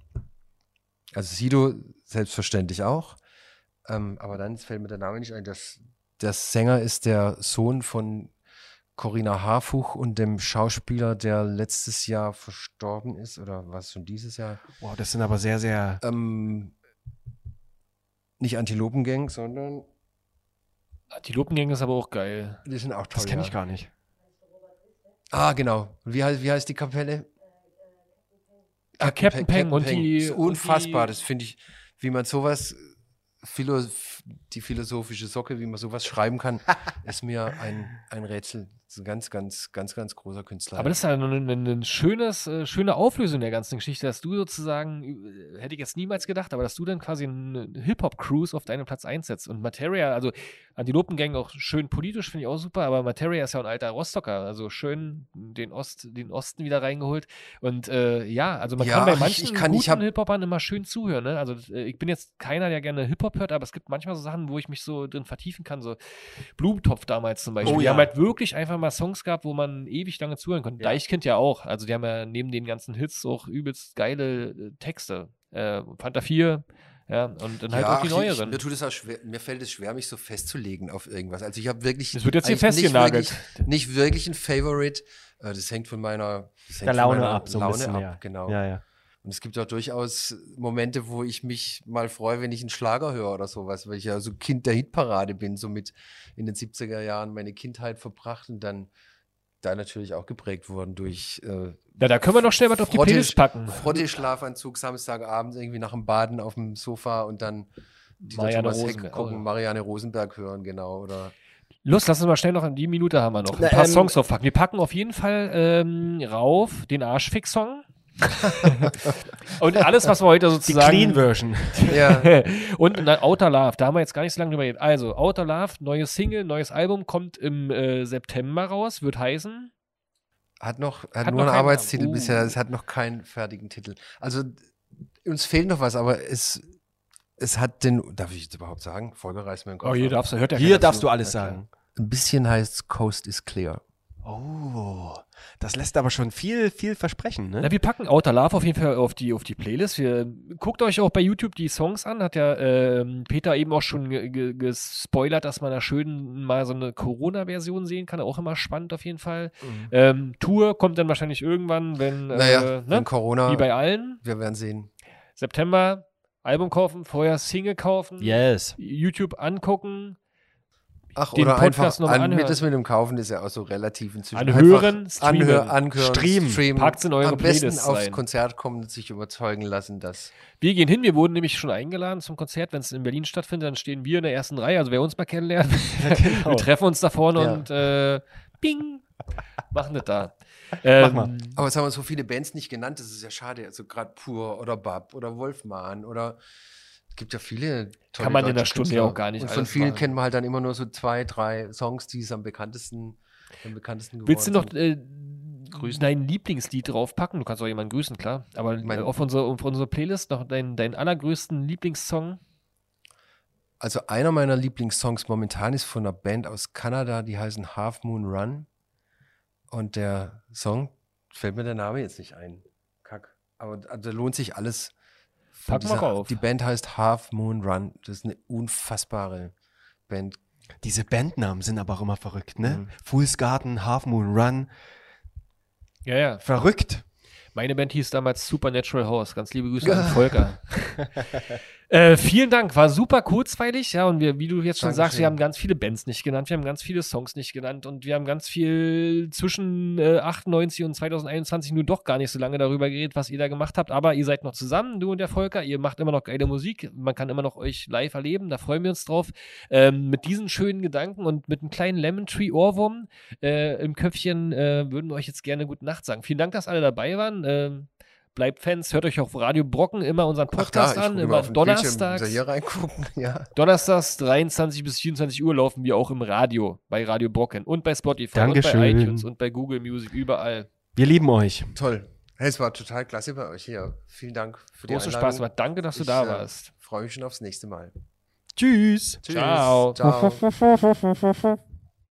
also Sido selbstverständlich auch. Ähm, aber dann fällt mir der Name nicht ein. Das, der Sänger ist der Sohn von Corinna Harfuch und dem Schauspieler, der letztes Jahr verstorben ist, oder was schon dieses Jahr? Wow, das sind aber sehr, sehr. Ähm, nicht Antilopengang, sondern Antilopengang ist aber auch geil. die sind auch toll. Das kenne ja. ich gar nicht. Ah, genau. Wie heißt, wie heißt die Kapelle? Ah, Captain Peng und die- Das ist und unfassbar. die- Das finde ich, wie man sowas, Philo die philosophische Socke, wie man sowas schreiben kann, <laughs> ist mir ein, ein Rätsel. Das ist ein ganz, ganz, ganz, ganz großer Künstler. Aber das ist ja ein, ein, ein schönes, äh, schöne Auflösung der ganzen Geschichte, dass du sozusagen, äh, hätte ich jetzt niemals gedacht, aber dass du dann quasi einen Hip-Hop-Cruise auf deinen Platz einsetzt. Und Materia, also Antilopengang auch schön politisch, finde ich auch super, aber Materia ist ja ein alter Rostocker, also schön den, Ost, den Osten wieder reingeholt. Und äh, ja, also man Ja, kann bei manchen ich kann- ich guten hab- Hip-Hopern immer schön zuhören. Ne? Also äh, ich bin jetzt keiner, der gerne Hip-Hop hört, aber es gibt manchmal so Sachen, wo ich mich so drin vertiefen kann, so Blumentopf damals zum Beispiel. Oh Die ja. haben halt wirklich einfach mal Songs gehabt, wo man ewig lange zuhören konnte. Ja. Deichkind ja auch. Also die haben ja neben den ganzen Hits auch übelst geile äh, Texte. Äh, Fanta 4, ja, und dann halt auch die ach, ich- neueren. mir, tut es auch schwer, mir fällt es schwer, mich so festzulegen auf irgendwas. Also ich habe wirklich. Das wird jetzt hier nicht festgenagelt. Wirklich, nicht wirklich ein Favorite. Äh, Das hängt von meiner hängt Der von Laune meiner ab, so ein Laune bisschen. ab, ja. genau. Ja, ja. Und es gibt auch durchaus Momente, wo ich mich mal freue, wenn ich einen Schlager höre oder sowas, weil ich ja so Kind der Hitparade bin, so mit in den 70er Jahren meine Kindheit verbracht und dann da natürlich auch geprägt worden durch äh, ja, da können wir noch schnell was auf die Playlist packen. Frotte-Schlafanzug Samstagabend irgendwie nach dem Baden auf dem Sofa und dann Dieter Marianne Thomas Heck Rosenberg, gucken. Marianne Rosenberg hören, genau. Oder Los, lass uns mal schnell noch in die Minute haben wir noch. Ein Na, paar ähm, Songs aufpacken. Wir packen auf jeden Fall ähm, rauf den Arschfix-Song. <laughs> und alles, was wir heute Die sozusagen. Clean Version. <laughs> ja, und na, Outer Love, da haben wir jetzt gar nicht so lange drüber geredet. Also, Outer Love, neues Single, neues Album, kommt im äh, September raus, wird heißen. hat noch, hat, Hat nur einen Arbeitstitel. Uh. bisher, es hat noch keinen fertigen Titel. Also uns fehlt noch was, aber es, es hat den, darf ich jetzt überhaupt sagen? Folge reißt mir den Kopf. Oh, hier darfst du, hört ja Hier darfst du alles sagen. Ein bisschen heißt Coast is Clear. Oh, das lässt aber schon viel, viel versprechen, ne? Na, wir packen Outer Love auf jeden Fall auf die, auf die Playlist. Wir, guckt euch auch bei YouTube die Songs an. Hat ja ähm, Peter eben auch schon ge- ge- gespoilert, dass man da schön mal so eine Corona-Version sehen kann. Auch immer spannend auf jeden Fall. Mhm. Ähm, Tour kommt dann wahrscheinlich irgendwann, wenn, Naja, äh, wenn ne? Corona, wie bei allen. wir werden sehen. September Album kaufen, vorher Single kaufen, Yes. YouTube angucken, Ach, Den oder Podcast einfach noch mal an, anhören. mit das mit dem Kaufen ist ja auch so relativ inzwischen. Anhören, streamen. Anhör, anhören, Streamen. streamen. Packt's in eure Am besten Playlist aufs rein. Konzert kommen und sich überzeugen lassen, dass Wir gehen hin, wir wurden nämlich schon eingeladen zum Konzert. Wenn es in Berlin stattfindet, dann stehen wir in der ersten Reihe. Also wer uns mal kennenlernt, <laughs> genau. <laughs> wir treffen uns da vorne Ja. und äh, bing, machen das da. Ähm, mal. Aber jetzt haben wir so viele Bands nicht genannt, das ist ja schade. Also gerade Pur oder Bab oder Wolfman oder gibt ja viele tolle Kann man in einer Stunde Künstler. ja auch gar nicht Und von vielen machen. kennen wir halt dann immer nur so zwei, drei Songs, die es am bekanntesten, am bekanntesten geworden willst du noch äh, Grüßen. dein Lieblingslied draufpacken? Du kannst auch jemanden grüßen, klar. Aber Mein- auf, unsere, auf unsere Playlist noch deinen dein allergrößten Lieblingssong. Also einer meiner Lieblingssongs momentan ist von einer Band aus Kanada, die heißen Half Moon Run. Und der Song, fällt mir der Name jetzt nicht ein. Kack. Aber also lohnt sich alles. Pack mal rauf. Die Band heißt Half Moon Run. Das ist eine unfassbare Band. Diese Bandnamen sind aber auch immer verrückt, ne? Mhm. Fool's Garden, Half Moon Run. Ja, ja. Verrückt. Meine Band hieß damals Supernatural House. Ganz liebe Grüße an <laughs> Volker. äh, vielen Dank, war super kurzweilig, ja. Und wir, wie du jetzt schon sagst, Dankeschön. wir haben ganz viele Bands nicht genannt, wir haben ganz viele Songs nicht genannt und wir haben ganz viel zwischen äh, 98 und 2021 nur doch gar nicht so lange darüber geredet, was ihr da gemacht habt. Aber ihr seid noch zusammen, du und der Volker. Ihr macht immer noch geile Musik. Man kann immer noch euch live erleben. Da freuen wir uns drauf. Ähm, mit diesen schönen Gedanken und mit einem kleinen Lemon Tree Ohrwurm äh, im Köpfchen äh, würden wir euch jetzt gerne gute Nacht sagen. Vielen Dank, dass alle dabei waren. Ähm, bleibt Fans, hört euch auf Radio Brocken immer unseren Podcast ich an. Immer auf Bildschirm, donnerstags. hier reingucken. <laughs> Ja. Donnerstags 23 bis 24 Uhr laufen wir auch im Radio bei Radio Brocken und bei Spotify und Dankeschön. bei iTunes und bei Google Music überall. Wir lieben euch. Toll. Hey, es war total klasse bei euch hier. Vielen Dank für die Einladung. Spaß, aber danke, dass du Ich, da äh, warst. Freue mich schon aufs nächste Mal. Tschüss. Tschüss. Ciao. Ciao. <laughs>